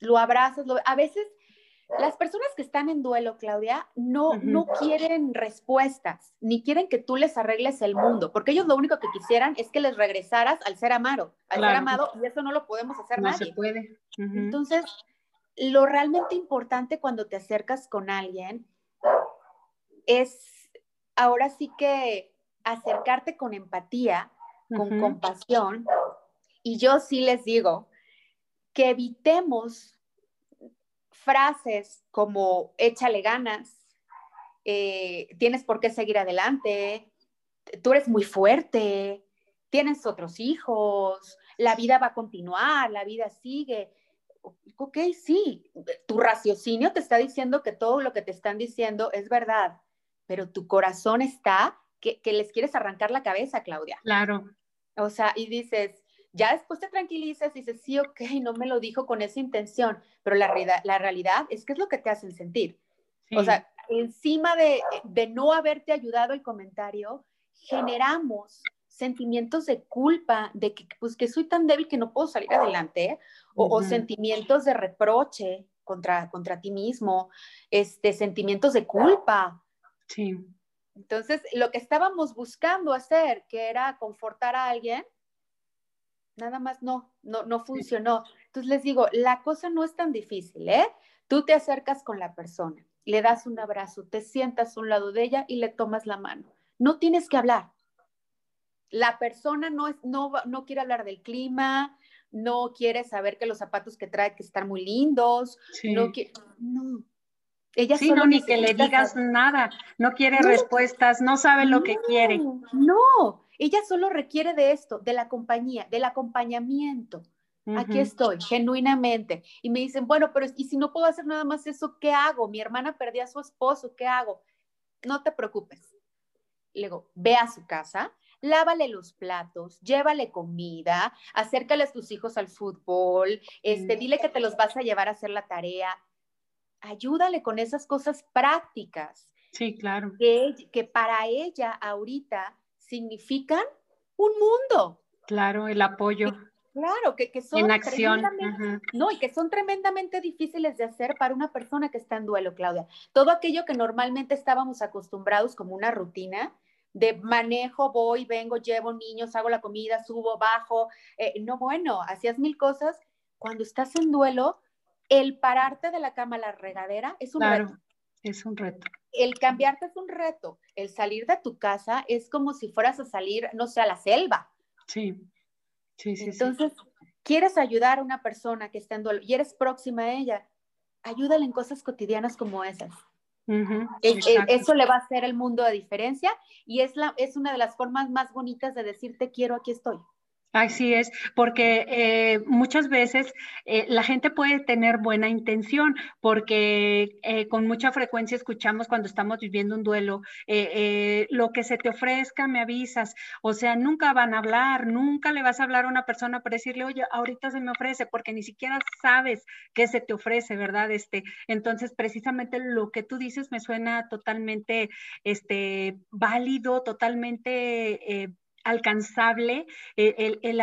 lo abrazas, a veces las personas que están en duelo, Claudia, no, no quieren respuestas, ni quieren que tú les arregles el mundo, porque ellos lo único que quisieran es que les regresaras al ser amado, al ser amado, y eso no lo podemos hacer no nadie. Se puede. Entonces, lo realmente importante cuando te acercas con alguien es ahora sí que acercarte con empatía, con compasión, y yo sí les digo, que evitemos frases como échale ganas, eh, tienes por qué seguir adelante, tú eres muy fuerte, tienes otros hijos, la vida va a continuar, la vida sigue. Ok, sí, tu raciocinio te está diciendo que todo lo que te están diciendo es verdad, pero tu corazón está que, que les quieres arrancar la cabeza, Claudia. Claro. O sea, y dices, ya después te tranquilizas y dices, sí, ok, no me lo dijo con esa intención, pero la, realidad, la realidad es que es lo que te hacen sentir. O sea, encima de, de no haberte ayudado el comentario, generamos sentimientos de culpa, de que, pues, que soy tan débil que no puedo salir adelante, o, o, sentimientos de reproche contra, contra ti mismo, este, sentimientos de culpa. Sí. Entonces, lo que estábamos buscando hacer, que era confortar a alguien, nada más no, no, no funcionó. Entonces les digo, la cosa no es tan difícil, ¿eh? Tú te acercas con la persona, le das un abrazo, te sientas a un lado de ella y le tomas la mano. No tienes que hablar. La persona no, es, no, no quiere hablar del clima, no quiere saber que los zapatos que trae que están muy lindos, no quiere, no. Ella sí, no, ni que le digas nada, no quiere respuestas, no sabe lo que quiere. No, ella solo requiere de esto, de la compañía, del acompañamiento. Aquí estoy, genuinamente. Y me dicen, bueno, pero ¿y si no puedo hacer nada más eso, qué hago? Mi hermana perdió a su esposo, ¿qué hago? No te preocupes. Le digo, ve a su casa, lávale los platos, llévale comida, acércale a tus hijos al fútbol, este, dile que te los vas a llevar a hacer la tarea. Ayúdale con esas cosas prácticas. Sí, claro. Que, que para ella ahorita significan un mundo. Claro, el apoyo. Claro, que, que son en acción. No, y que son tremendamente difíciles de hacer para una persona que está en duelo, Claudia. Todo aquello que normalmente estábamos acostumbrados como una rutina, de manejo, voy, vengo, llevo niños, hago la comida, subo, bajo. Eh, no, bueno, hacías mil cosas. Cuando estás en duelo, el pararte de la cama a la regadera es un reto. Es un reto. El cambiarte es un reto. El salir de tu casa es como si fueras a salir, no sé, a la selva. Sí, sí, sí. Entonces, quieres ayudar a una persona que está en duelo y eres próxima a ella, ayúdale en cosas cotidianas como esas. eso le va a hacer el mundo de diferencia y es, la, es una de las formas más bonitas de decirte quiero, aquí estoy. Así es, porque eh, muchas veces eh, la gente puede tener buena intención, porque eh, con mucha frecuencia escuchamos cuando estamos viviendo un duelo, lo que se te ofrezca, me avisas, o sea, nunca van a hablar, nunca le vas a hablar a una persona para decirle, oye, ahorita se me ofrece, porque ni siquiera sabes qué se te ofrece, ¿verdad? Este, entonces, precisamente lo que tú dices me suena totalmente este, válido, totalmente alcanzable, eh, el, el,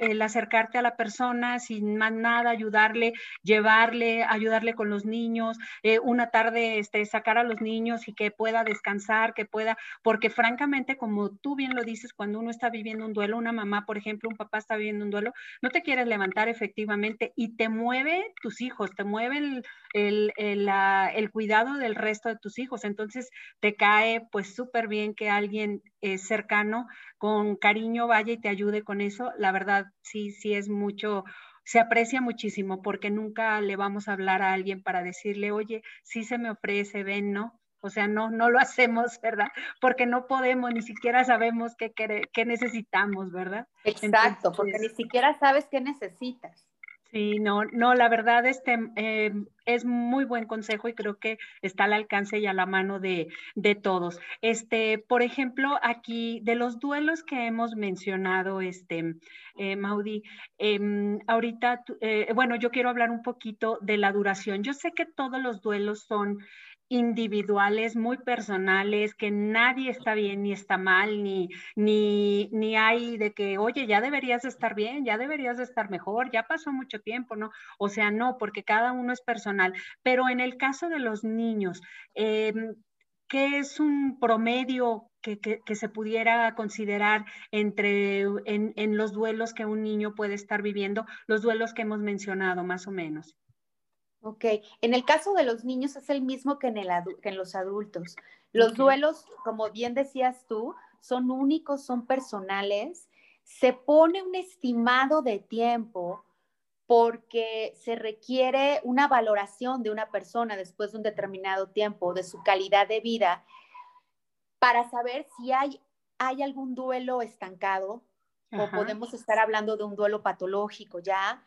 el, acercarte a la persona sin más nada, ayudarle, llevarle, ayudarle con los niños, eh, una tarde este, sacar a los niños y que pueda descansar, que pueda, porque francamente, como tú bien lo dices, cuando uno está viviendo un duelo, una mamá, por ejemplo, un papá está viviendo un duelo, no te quieres levantar efectivamente y te mueve tus hijos, te mueve el, el, cuidado del resto de tus hijos. Entonces te cae pues súper bien que alguien eh, cercano con cariño vaya y te ayude con eso. La verdad, sí, sí es mucho, se aprecia muchísimo porque nunca le vamos a hablar a alguien para decirle, oye, sí se me ofrece, ven, ¿no? O sea, no, no lo hacemos, ¿verdad? Porque no podemos, ni siquiera sabemos qué, qué, necesitamos, ¿verdad? Exacto, porque ni siquiera sabes qué necesitas. Sí, no, no, la verdad este, eh, es muy buen consejo y creo que está al alcance y a la mano de, de, todos. Este, por ejemplo, aquí de los duelos que hemos mencionado, este, eh, Maudi, em, ahorita, eh, bueno, yo quiero hablar un poquito de la duración. Yo sé que todos los duelos son individuales, muy personales, que nadie está bien ni está mal, ni, ni, ni hay de que, oye, ya deberías estar bien, ya deberías estar mejor, ya pasó mucho tiempo, ¿no? O sea, no, porque cada uno es personal. Pero en el caso de los niños, em, ¿qué es un promedio que, que, se pudiera considerar entre en, en los duelos que un niño puede estar viviendo, los duelos que hemos mencionado, más o menos? Ok, en el caso de los niños es el mismo que en, el que en los adultos. Los duelos, como bien decías tú, son únicos, son personales. Se pone un estimado de tiempo porque se requiere una valoración de una persona después de un determinado tiempo, de su calidad de vida, para saber si hay, hay algún duelo estancado o podemos estar hablando de un duelo patológico ya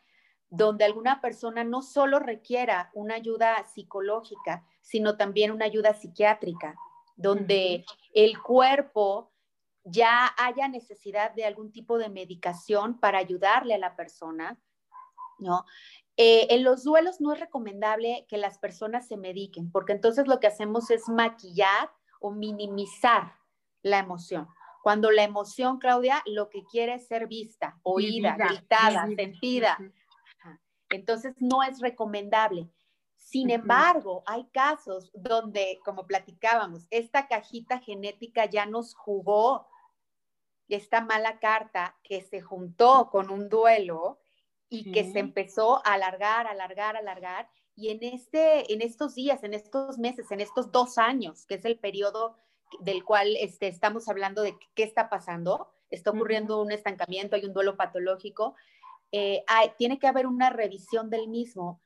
donde alguna persona no solo requiera una ayuda psicológica, sino también una ayuda psiquiátrica, donde el cuerpo ya haya necesidad de algún tipo de medicación para ayudarle a la persona, ¿no? Eh, en los duelos no es recomendable que las personas se mediquen, porque entonces lo que hacemos es maquillar o minimizar la emoción. Cuando la emoción, Claudia, lo que quiere es ser vista, oída, gritada, sentida. Entonces, no es recomendable. Sin embargo, hay casos donde, como platicábamos, esta cajita genética ya nos jugó esta mala carta que se juntó con un duelo y que se empezó a alargar, alargar, alargar. Y en, este, en estos días, en estos meses, en estos dos años, que es el periodo del cual este, estamos hablando de qué está pasando, está ocurriendo un estancamiento, hay un duelo patológico, eh, tiene que haber una revisión del mismo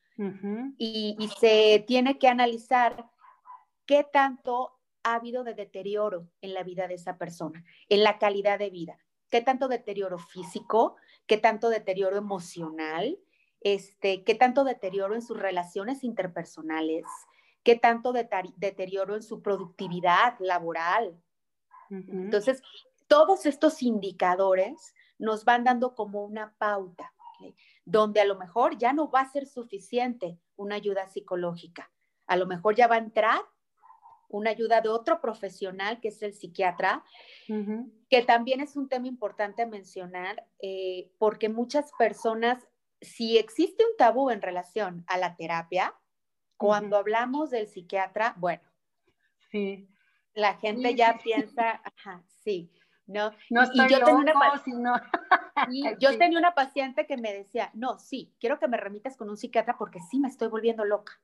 y, se tiene que analizar qué tanto ha habido de deterioro en la vida de esa persona, en la calidad de vida, qué tanto deterioro físico, qué tanto deterioro emocional, este, qué tanto deterioro en sus relaciones interpersonales, qué tanto deterioro en su productividad laboral. Entonces, todos estos indicadores nos van dando como una pauta donde a lo mejor ya no va a ser suficiente una ayuda psicológica. A lo mejor ya va a entrar una ayuda de otro profesional, que es el psiquiatra, que también es un tema importante mencionar, eh, porque muchas personas, si existe un tabú en relación a la terapia, cuando hablamos del psiquiatra, bueno. Sí. la gente ya piensa, ajá, sí, ¿no? No estoy y yo tenía una sino... yo tenía una paciente que me decía, no, sí, quiero que me remitas con un psiquiatra porque sí me estoy volviendo loca.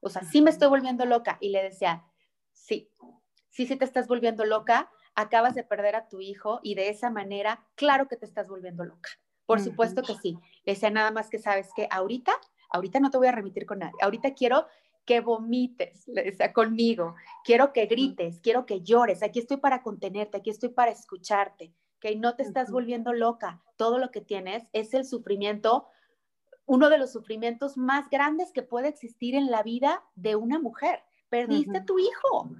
O sea, sí me estoy volviendo loca. Y le decía, sí, sí, sí te estás volviendo loca, acabas de perder a tu hijo y de esa manera, claro que te estás volviendo loca. Por supuesto que sí. Le decía nada más que sabes que ahorita, ahorita no te voy a remitir con nadie. Ahorita quiero que vomites, le decía conmigo. Quiero que grites, quiero que llores. Aquí estoy para contenerte, aquí estoy para escucharte. Que no te estás volviendo loca. Todo lo que tienes es el sufrimiento, uno de los sufrimientos más grandes que puede existir en la vida de una mujer. Perdiste a tu hijo.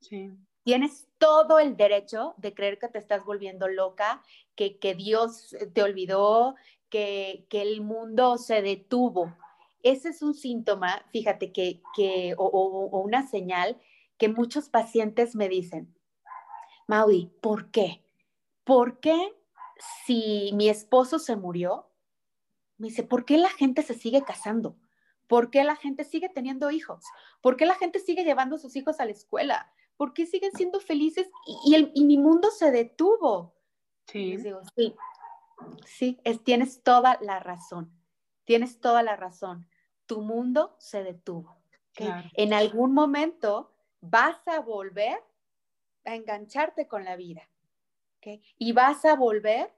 Sí. Tienes todo el derecho de creer que te estás volviendo loca, que, que Dios te olvidó, que, que el mundo se detuvo ese es un síntoma, fíjate, que, que o, una señal que muchos pacientes me dicen, Maui, ¿por qué? ¿Por qué si mi esposo se murió? Me dice, ¿por qué la gente se sigue casando? ¿Por qué la gente sigue teniendo hijos? ¿Por qué la gente sigue llevando a sus hijos a la escuela? ¿Por qué siguen siendo felices y, el, y mi mundo se detuvo? Sí. digo, sí, sí, es, tienes toda la razón. Tienes toda la razón tu mundo se detuvo. En algún momento vas a volver a engancharte con la vida. Y vas a volver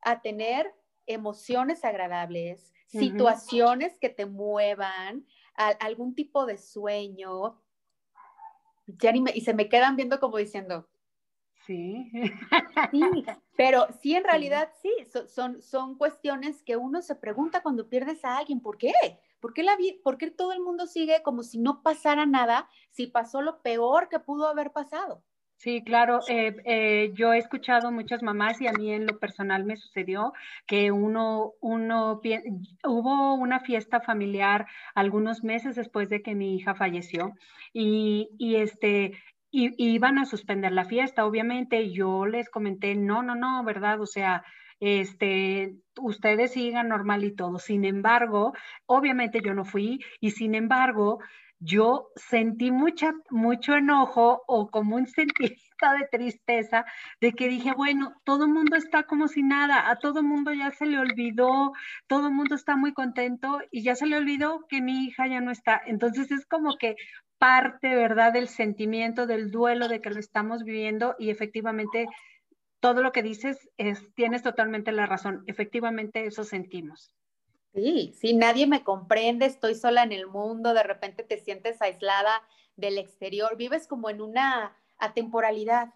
a tener emociones agradables, situaciones que te muevan, algún tipo de sueño. y se me quedan viendo como diciendo, Sí. sí, pero sí, en realidad sí, son, son cuestiones que uno se pregunta cuando pierdes a alguien, ¿por qué? ¿Por qué, la ¿Por qué todo el mundo sigue como si no pasara nada si pasó lo peor que pudo haber pasado? Sí, claro. Eh, eh, yo he escuchado muchas mamás y a mí en lo personal me sucedió que uno, uno, hubo una fiesta familiar algunos meses después de que mi hija falleció y este, y, iban a suspender la fiesta, obviamente. Yo les comenté, no, no, no, ¿verdad? O sea, este, ustedes sigan normal y todo. Sin embargo, obviamente yo no fui y sin embargo, yo sentí mucha, mucho enojo o como un sentimiento de tristeza de que dije, bueno, todo mundo está como si nada, a todo mundo ya se le olvidó, todo el mundo está muy contento y ya se le olvidó que mi hija ya no está. Entonces es como que parte, ¿verdad?, del sentimiento, del duelo de que lo estamos viviendo y efectivamente todo lo que dices es, tienes totalmente la razón, efectivamente eso sentimos. Sí, sí, nadie me comprende, estoy sola en el mundo, de repente te sientes aislada del exterior, vives como en una atemporalidad,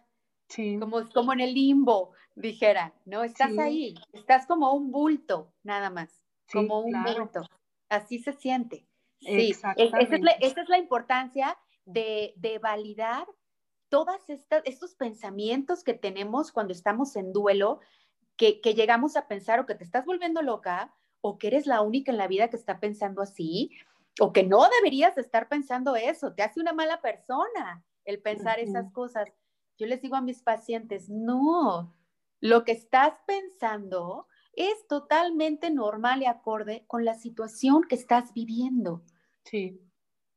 sí. como, como en el limbo, dijera, ¿no? Estás ahí, estás como un bulto, nada más, como un bulto, así se siente. Sí, esa es, la, importancia de, validar todos estos pensamientos que tenemos cuando estamos en duelo, que, llegamos a pensar o que te estás volviendo loca, o que eres la única en la vida que está pensando así, o que no deberías estar pensando eso, te hace una mala persona el pensar esas cosas. Yo les digo a mis pacientes, no, lo que estás pensando es totalmente normal y acorde con la situación que estás viviendo. Sí.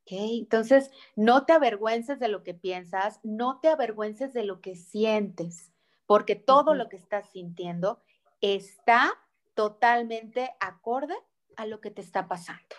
Entonces, no te avergüences de lo que piensas, no te avergüences de lo que sientes, porque todo lo que estás sintiendo está totalmente acorde a lo que te está pasando.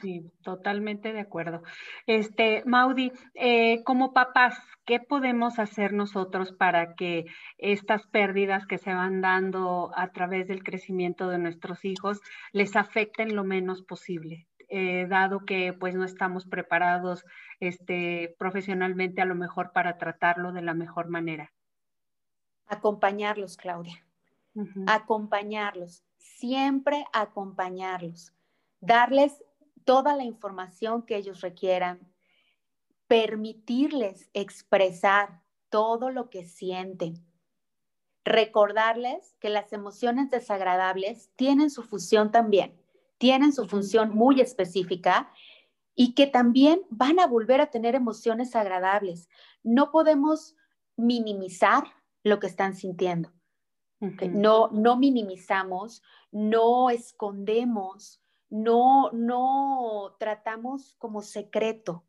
Sí, totalmente de acuerdo. Este, Maudi, eh, como papás, ¿qué podemos hacer nosotros para que estas pérdidas que se van dando a través del crecimiento de nuestros hijos les afecten lo menos posible? Eh, dado que pues no estamos preparados este, profesionalmente a lo mejor para tratarlo de la mejor manera. Acompañarlos, Claudia. Acompañarlos, siempre acompañarlos, darles toda la información que ellos requieran, permitirles expresar todo lo que sienten, recordarles que las emociones desagradables tienen su función también tienen su función muy específica y que también van a volver a tener emociones agradables. No podemos minimizar lo que están sintiendo. No, no minimizamos, no escondemos, no, no tratamos como secreto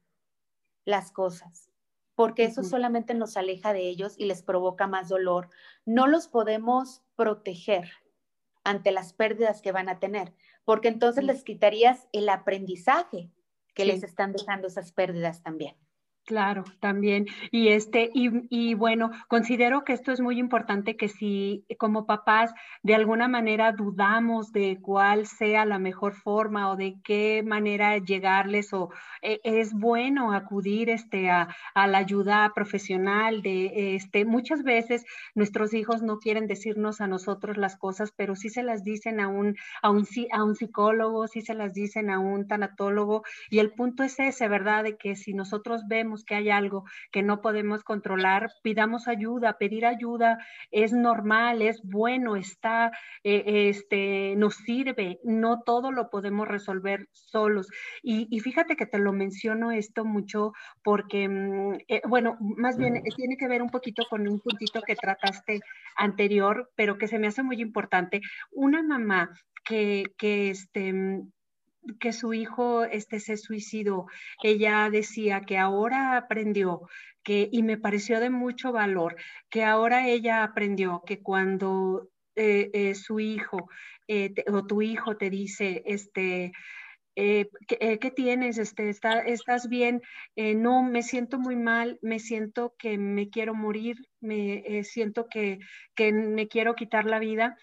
las cosas. porque eso solamente nos aleja de ellos y les provoca más dolor. No los podemos proteger ante las pérdidas que van a tener, porque entonces les quitarías el aprendizaje que les están dejando esas pérdidas también. Claro, también. Y este, y, y, bueno, considero que esto es muy importante que si como papás de alguna manera dudamos de cuál sea la mejor forma o de qué manera llegarles, o e, es bueno acudir este a, a, la ayuda profesional de este, muchas veces nuestros hijos no quieren decirnos a nosotros las cosas, pero sí se las dicen a un, a un, a un psicólogo, sí se las dicen a un tanatólogo, y el punto es ese, ¿verdad? De que si nosotros vemos que hay algo que no podemos controlar, pidamos ayuda, pedir ayuda es normal, es bueno, está, eh, este, nos sirve, no todo lo podemos resolver solos. Y, fíjate que te lo menciono esto mucho porque, mm, eh, bueno, más bien tiene que ver un poquito con un puntito que trataste anterior, pero que se me hace muy importante. Una mamá que, que este, que su hijo este, se suicidó, ella decía que ahora aprendió que, y me pareció de mucho valor, que ahora ella aprendió que cuando eh, eh, su hijo eh, o tu hijo te dice, este, ¿qué, tienes? Este, ¿Estás bien? no, me siento muy mal, me siento que me quiero morir, me siento que, que me quiero quitar la vida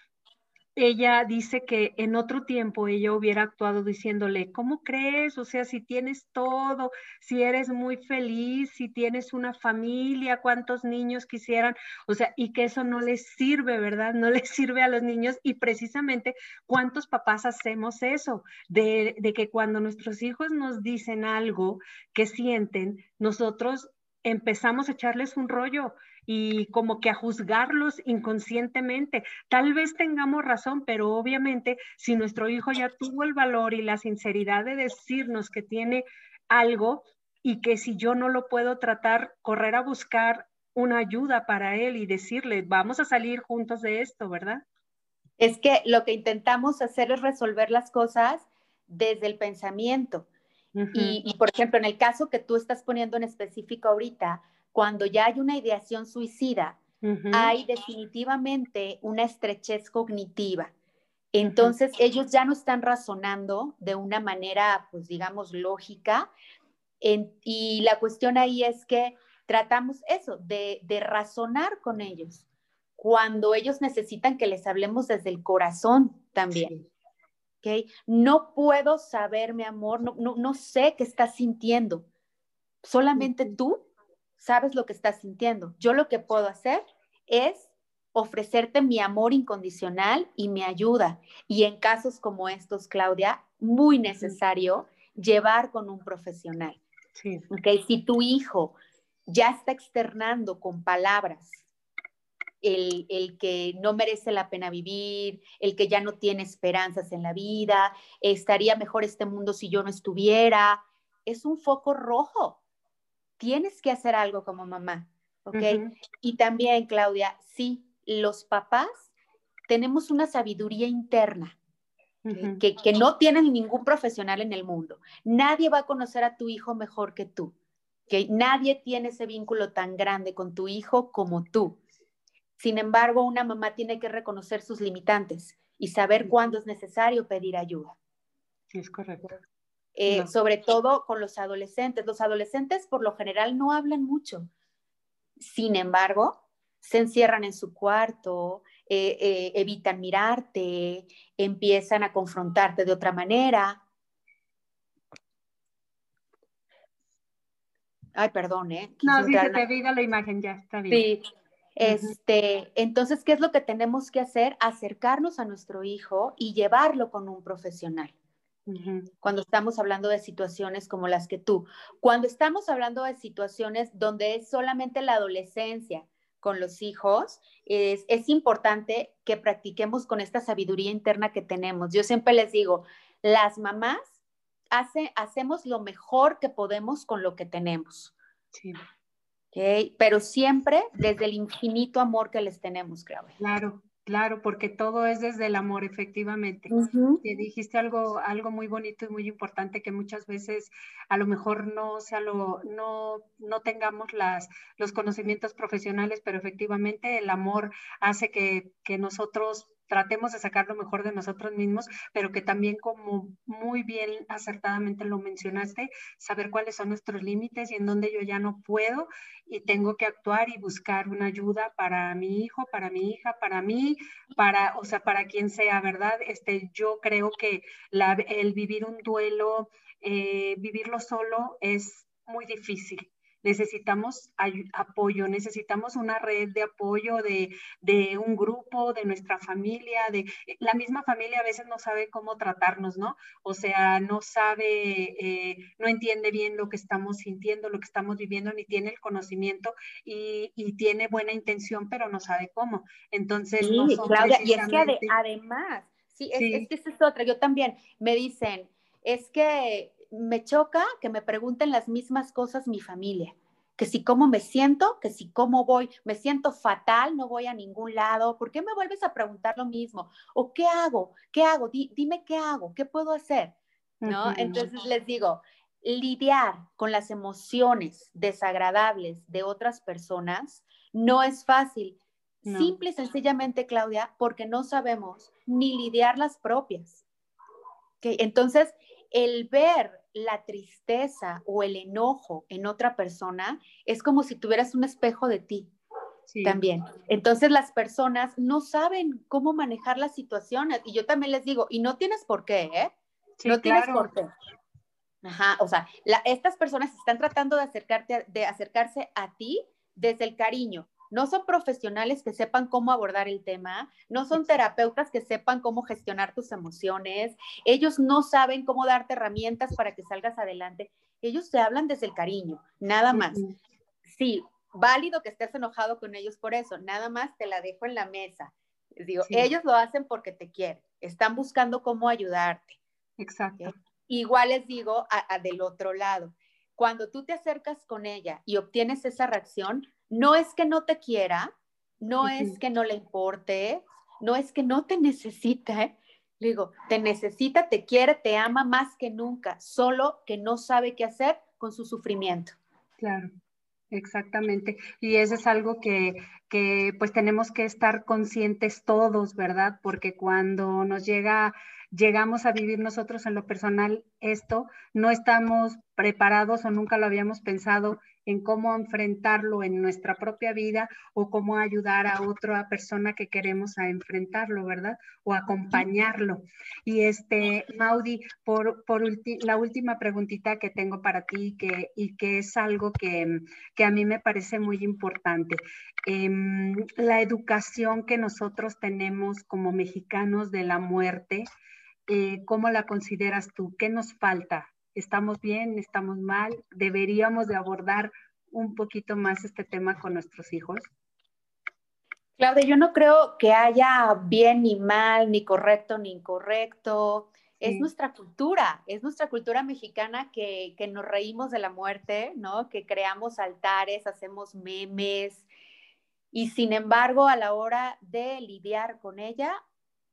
ella dice que en otro tiempo ella hubiera actuado diciéndole, ¿cómo crees? O sea, si tienes todo, si eres muy feliz, si tienes una familia, cuántos niños quisieran, o sea, y que eso no les sirve, ¿verdad? No les sirve a los niños y precisamente cuántos papás hacemos eso, de, de que cuando nuestros hijos nos dicen algo que sienten, nosotros empezamos a echarles un rollo y como que a juzgarlos inconscientemente. Tal vez tengamos razón, pero obviamente si nuestro hijo ya tuvo el valor y la sinceridad de decirnos que tiene algo y que si yo no lo puedo tratar, correr a buscar una ayuda para él y decirle, vamos a salir juntos de esto, ¿verdad? Es que lo que intentamos hacer es resolver las cosas desde el pensamiento. y, y, por ejemplo, en el caso que tú estás poniendo en específico ahorita, cuando ya hay una ideación suicida, hay definitivamente una estrechez cognitiva. Entonces, ellos ya no están razonando de una manera, pues digamos, lógica. y la cuestión ahí es que tratamos eso, de, razonar con ellos, cuando ellos necesitan que les hablemos desde el corazón también. No puedo saber, mi amor, no, no, no sé qué estás sintiendo. Solamente tú sabes lo que estás sintiendo. Yo lo que puedo hacer es ofrecerte mi amor incondicional y mi ayuda. Y en casos como estos, Claudia, muy necesario llevar con un profesional. Sí. Okay? Si tu hijo ya está externando con palabras el, el, que no merece la pena vivir, el que ya no tiene esperanzas en la vida, estaría mejor este mundo si yo no estuviera, es un foco rojo tienes que hacer algo como mamá, ¿ok? Y también, Claudia, sí, los papás tenemos una sabiduría interna. que, que, no tienen ningún profesional en el mundo. Nadie va a conocer a tu hijo mejor que tú. que Nadie tiene ese vínculo tan grande con tu hijo como tú. Sin embargo, una mamá tiene que reconocer sus limitantes y saber cuándo es necesario pedir ayuda. Sí, es correcto. Eh, sobre todo con los adolescentes. Los adolescentes por lo general no hablan mucho. Sin embargo, se encierran en su cuarto, eh, eh, evitan mirarte, empiezan a confrontarte de otra manera. Ay, perdón, ¿eh? No, sí, se te la imagen, ya está bien. Sí. Este, Entonces, ¿qué es lo que tenemos que hacer? Acercarnos a nuestro hijo y llevarlo con un profesional. Cuando estamos hablando de situaciones como las que tú, cuando estamos hablando de situaciones donde es solamente la adolescencia con los hijos, es, importante que practiquemos con esta sabiduría interna que tenemos. Yo siempre les digo, las mamás hace, hacemos lo mejor que podemos con lo que tenemos. Sí. Pero siempre desde el infinito amor que les tenemos, Claudia. Claro, Claro, porque todo es desde el amor, efectivamente. Te dijiste algo, algo muy bonito y muy importante que muchas veces a lo mejor no sea lo, no, no tengamos las, los conocimientos profesionales, pero efectivamente el amor hace que, que nosotros tratemos de sacar lo mejor de nosotros mismos, pero que también como muy bien acertadamente lo mencionaste, saber cuáles son nuestros límites y en dónde yo ya no puedo y tengo que actuar y buscar una ayuda para mi hijo, para mi hija, para mí, para, o sea, para quien sea, ¿verdad? Este, yo creo que la, el vivir un duelo, eh, vivirlo solo es muy difícil necesitamos apoyo, necesitamos una red de apoyo de, un grupo, de nuestra familia, de la misma familia a veces no sabe cómo tratarnos, ¿no? O sea, no sabe, eh, no entiende bien lo que estamos sintiendo, lo que estamos viviendo, ni tiene el conocimiento y, tiene buena intención, pero no sabe cómo. Entonces, sí, Claudia, y es que además, sí, es, es que esa es otra, yo también me dicen, es que me choca que me pregunten las mismas cosas mi familia, que si cómo me siento, que si cómo voy, me siento fatal, no voy a ningún lado, ¿por qué me vuelves a preguntar lo mismo? ¿O qué hago? ¿Qué hago? dime qué hago, qué puedo hacer, ¿no? Entonces les digo, lidiar con las emociones desagradables de otras personas no es fácil. Simple y sencillamente, Claudia, porque no sabemos ni lidiar las propias. Entonces, el ver la tristeza o el enojo en otra persona es como si tuvieras un espejo de ti también. Entonces las personas no saben cómo manejar las situaciones y yo también les digo, y no tienes por qué, ¿eh? no tienes por qué. Ajá, o sea, estas personas están tratando de, acercarte, de acercarse a ti desde el cariño, no son profesionales que sepan cómo abordar el tema, no son terapeutas que sepan cómo gestionar tus emociones, ellos no saben cómo darte herramientas para que salgas adelante, ellos te hablan desde el cariño, nada más. Sí, válido que estés enojado con ellos por eso, nada más te la dejo en la mesa. digo, ellos lo hacen porque te quieren, están buscando cómo ayudarte. Exacto. Igual les digo del otro lado, cuando tú te acercas con ella y obtienes esa reacción, no es que no te quiera, no es que no le importe, no es que no te necesite. digo, te necesita, te quiere, te ama más que nunca, solo que no sabe qué hacer con su sufrimiento. Claro, exactamente. Y eso es algo que, que pues tenemos que estar conscientes todos, ¿verdad? Porque cuando nos llega llegamos a vivir nosotros en lo personal esto, no estamos preparados o nunca lo habíamos pensado en cómo enfrentarlo en nuestra propia vida o cómo ayudar a otra persona que queremos a enfrentarlo, ¿verdad? O acompañarlo. Y este, Maudi, por, por la última preguntita que tengo para ti que, y que es algo que, que a mí me parece muy importante. Em, la educación que nosotros tenemos como mexicanos de la muerte, eh, ¿cómo la consideras tú? ¿Qué nos falta? ¿Estamos bien? ¿Estamos mal? ¿Deberíamos de abordar un poquito más este tema con nuestros hijos? Claudia, yo no creo que haya bien ni mal, ni correcto ni incorrecto. Es nuestra cultura, es nuestra cultura mexicana que, que, nos reímos de la muerte, ¿no? Que creamos altares, hacemos memes y sin embargo a la hora de lidiar con ella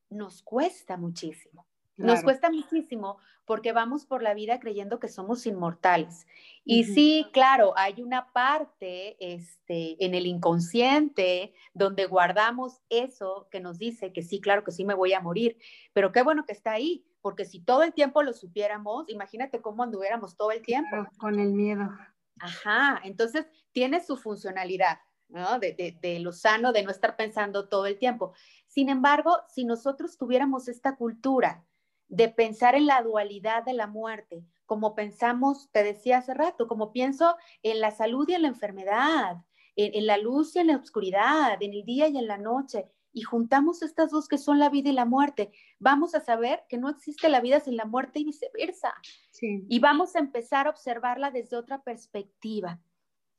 nos cuesta muchísimo. Nos cuesta muchísimo porque vamos por la vida creyendo que somos inmortales. Y sí, claro, hay una parte este, en el inconsciente donde guardamos eso que nos dice que sí, claro que sí me voy a morir, pero qué bueno que está ahí, porque si todo el tiempo lo supiéramos, imagínate cómo anduviéramos todo el tiempo. con el miedo. Ajá, entonces tiene su funcionalidad. ¿no? De, de, de, lo sano, de no estar pensando todo el tiempo. Sin embargo, si nosotros tuviéramos esta cultura de pensar en la dualidad de la muerte, como pensamos, te decía hace rato, como pienso en la salud y en la enfermedad, en, la luz y en la oscuridad, en el día y en la noche, y juntamos estas dos que son la vida y la muerte, vamos a saber que no existe la vida sin la muerte y viceversa. Y vamos a empezar a observarla desde otra perspectiva.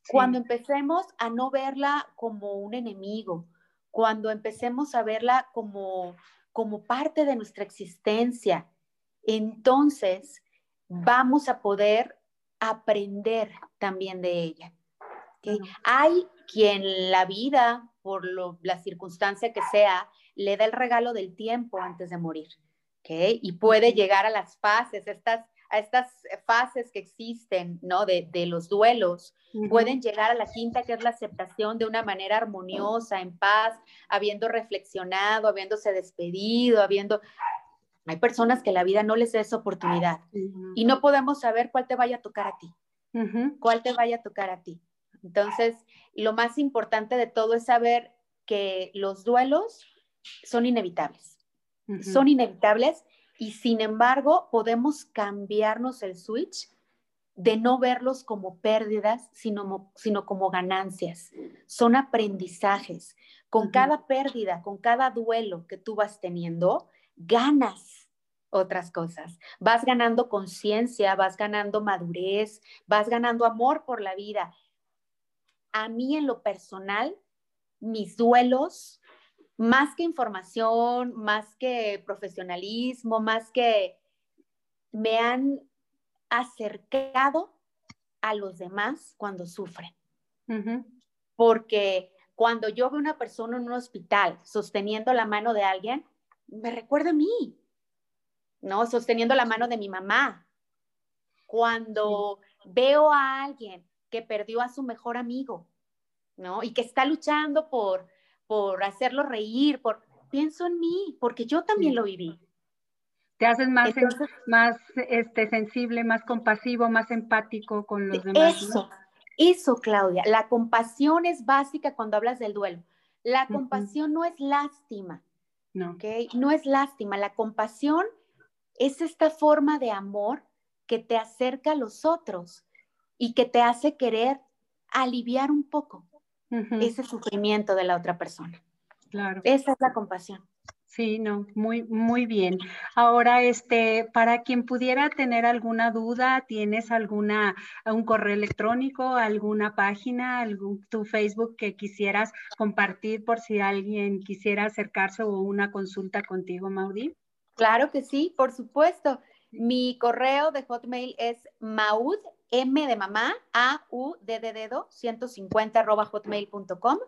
Cuando empecemos a no verla como un enemigo, cuando empecemos a verla como como parte de nuestra existencia, entonces vamos a poder aprender también de ella. Hay quien la vida, por la circunstancia que sea, le da el regalo del tiempo antes de morir. ¿okay? Y puede llegar a las fases, estas, a estas fases que existen, ¿no? De, de los duelos. Pueden llegar a la quinta, que es la aceptación de una manera armoniosa, en paz, habiendo reflexionado, habiéndose despedido, habiendo... Hay personas que la vida no les da esa oportunidad y no podemos saber cuál te vaya a tocar a ti, cuál te vaya a tocar a ti. Entonces, lo más importante de todo es saber que los duelos son inevitables. Son inevitables y sin embargo podemos cambiarnos el switch de no verlos como pérdidas, sino, sino como ganancias. Son aprendizajes. Con cada pérdida, con cada duelo que tú vas teniendo, ganas otras cosas. Vas ganando conciencia, vas ganando madurez, vas ganando amor por la vida. A mí en lo personal, mis duelos más que información, más que profesionalismo, más que me han acercado a los demás cuando sufren. Porque cuando yo veo una persona en un hospital sosteniendo la mano de alguien, me recuerda a mí, ¿no? Sosteniendo la mano de mi mamá. Cuando veo a alguien que perdió a su mejor amigo, ¿no? Y que está luchando por, por hacerlo reír, por pienso en mí, porque yo también lo viví. Te haces más, más este, sensible, más compasivo, más empático con los demás. Eso, eso, Claudia. La compasión es básica cuando hablas del duelo. La compasión no es lástima. No. No es lástima. La compasión es esta forma de amor que te acerca a los otros y que te hace querer aliviar un poco ese sufrimiento de la otra persona. Claro. Esa es la compasión. Sí, no, muy, muy bien. Ahora, este, para quien pudiera tener alguna duda, ¿tienes alguna, un correo electrónico, alguna página, algún, tu Facebook que quisieras compartir por si alguien quisiera acercarse o una consulta contigo, Maudí? Claro que sí, por supuesto. Mi correo de Hotmail es maud, M de mamá, A, U, D de dedo, 150 arroba hotmail.com.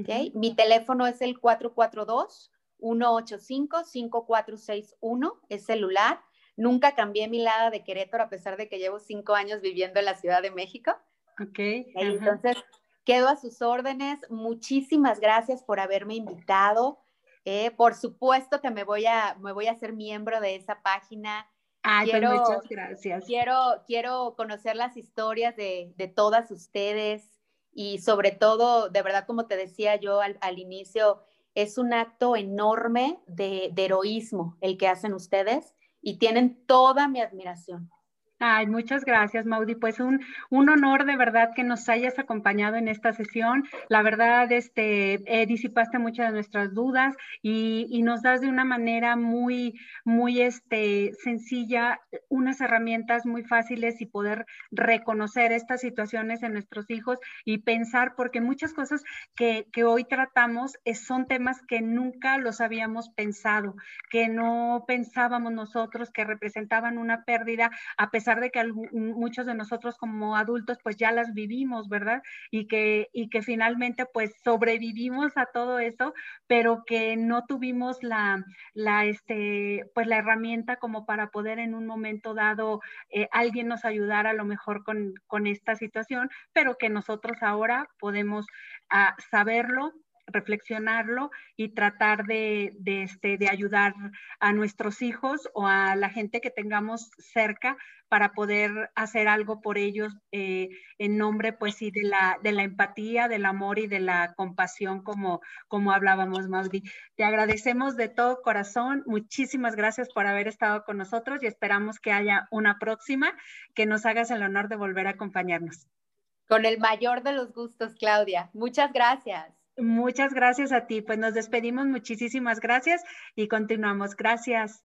Okay. Mi teléfono es el 442-185-5461, es celular. Nunca cambié mi lada de Querétaro a pesar de que llevo cinco años viviendo en la Ciudad de México. Ok. Entonces, quedo a sus órdenes. Muchísimas gracias por haberme invitado. Eh, por supuesto que me voy, a, me voy a hacer miembro de esa página Ay, pues quiero, muchas gracias. Quiero, quiero conocer las historias de, de, todas ustedes y sobre todo, de verdad, como te decía yo al, al inicio, es un acto enorme de, de heroísmo el que hacen ustedes y tienen toda mi admiración. Ay, muchas gracias, Maudi. Pues un, un, honor de verdad que nos hayas acompañado en esta sesión. La verdad, este, eh, disipaste muchas de nuestras dudas y, y, nos das de una manera muy, muy este, sencilla unas herramientas muy fáciles y poder reconocer estas situaciones en nuestros hijos y pensar, porque muchas cosas que, que hoy tratamos son temas que nunca los habíamos pensado, que no pensábamos nosotros que representaban una pérdida a pesar de que muchos de nosotros como adultos pues ya las vivimos, ¿verdad? Y que, y que finalmente pues sobrevivimos a todo eso, pero que no tuvimos la, la, este, pues la herramienta como para poder en un momento dado eh, alguien nos ayudara a lo mejor con, con esta situación, pero que nosotros ahora podemos ah, saberlo, reflexionarlo y tratar de, este, de ayudar a nuestros hijos o a la gente que tengamos cerca para poder hacer algo por ellos eh, en nombre, pues sí, de la, de la empatía, del amor y de la compasión, como, como hablábamos, Maudí. Te agradecemos de todo corazón. Muchísimas gracias por haber estado con nosotros y esperamos que haya una próxima, que nos hagas el honor de volver a acompañarnos. Con el mayor de los gustos, Claudia. Muchas gracias. Muchas gracias a ti. Pues nos despedimos. Muchísimas gracias y continuamos. Gracias.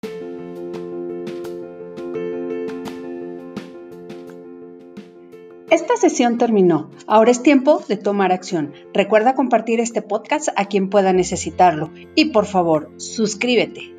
Esta sesión terminó. Ahora es tiempo de tomar acción. Recuerda compartir este podcast a quien pueda necesitarlo. Y por favor, suscríbete.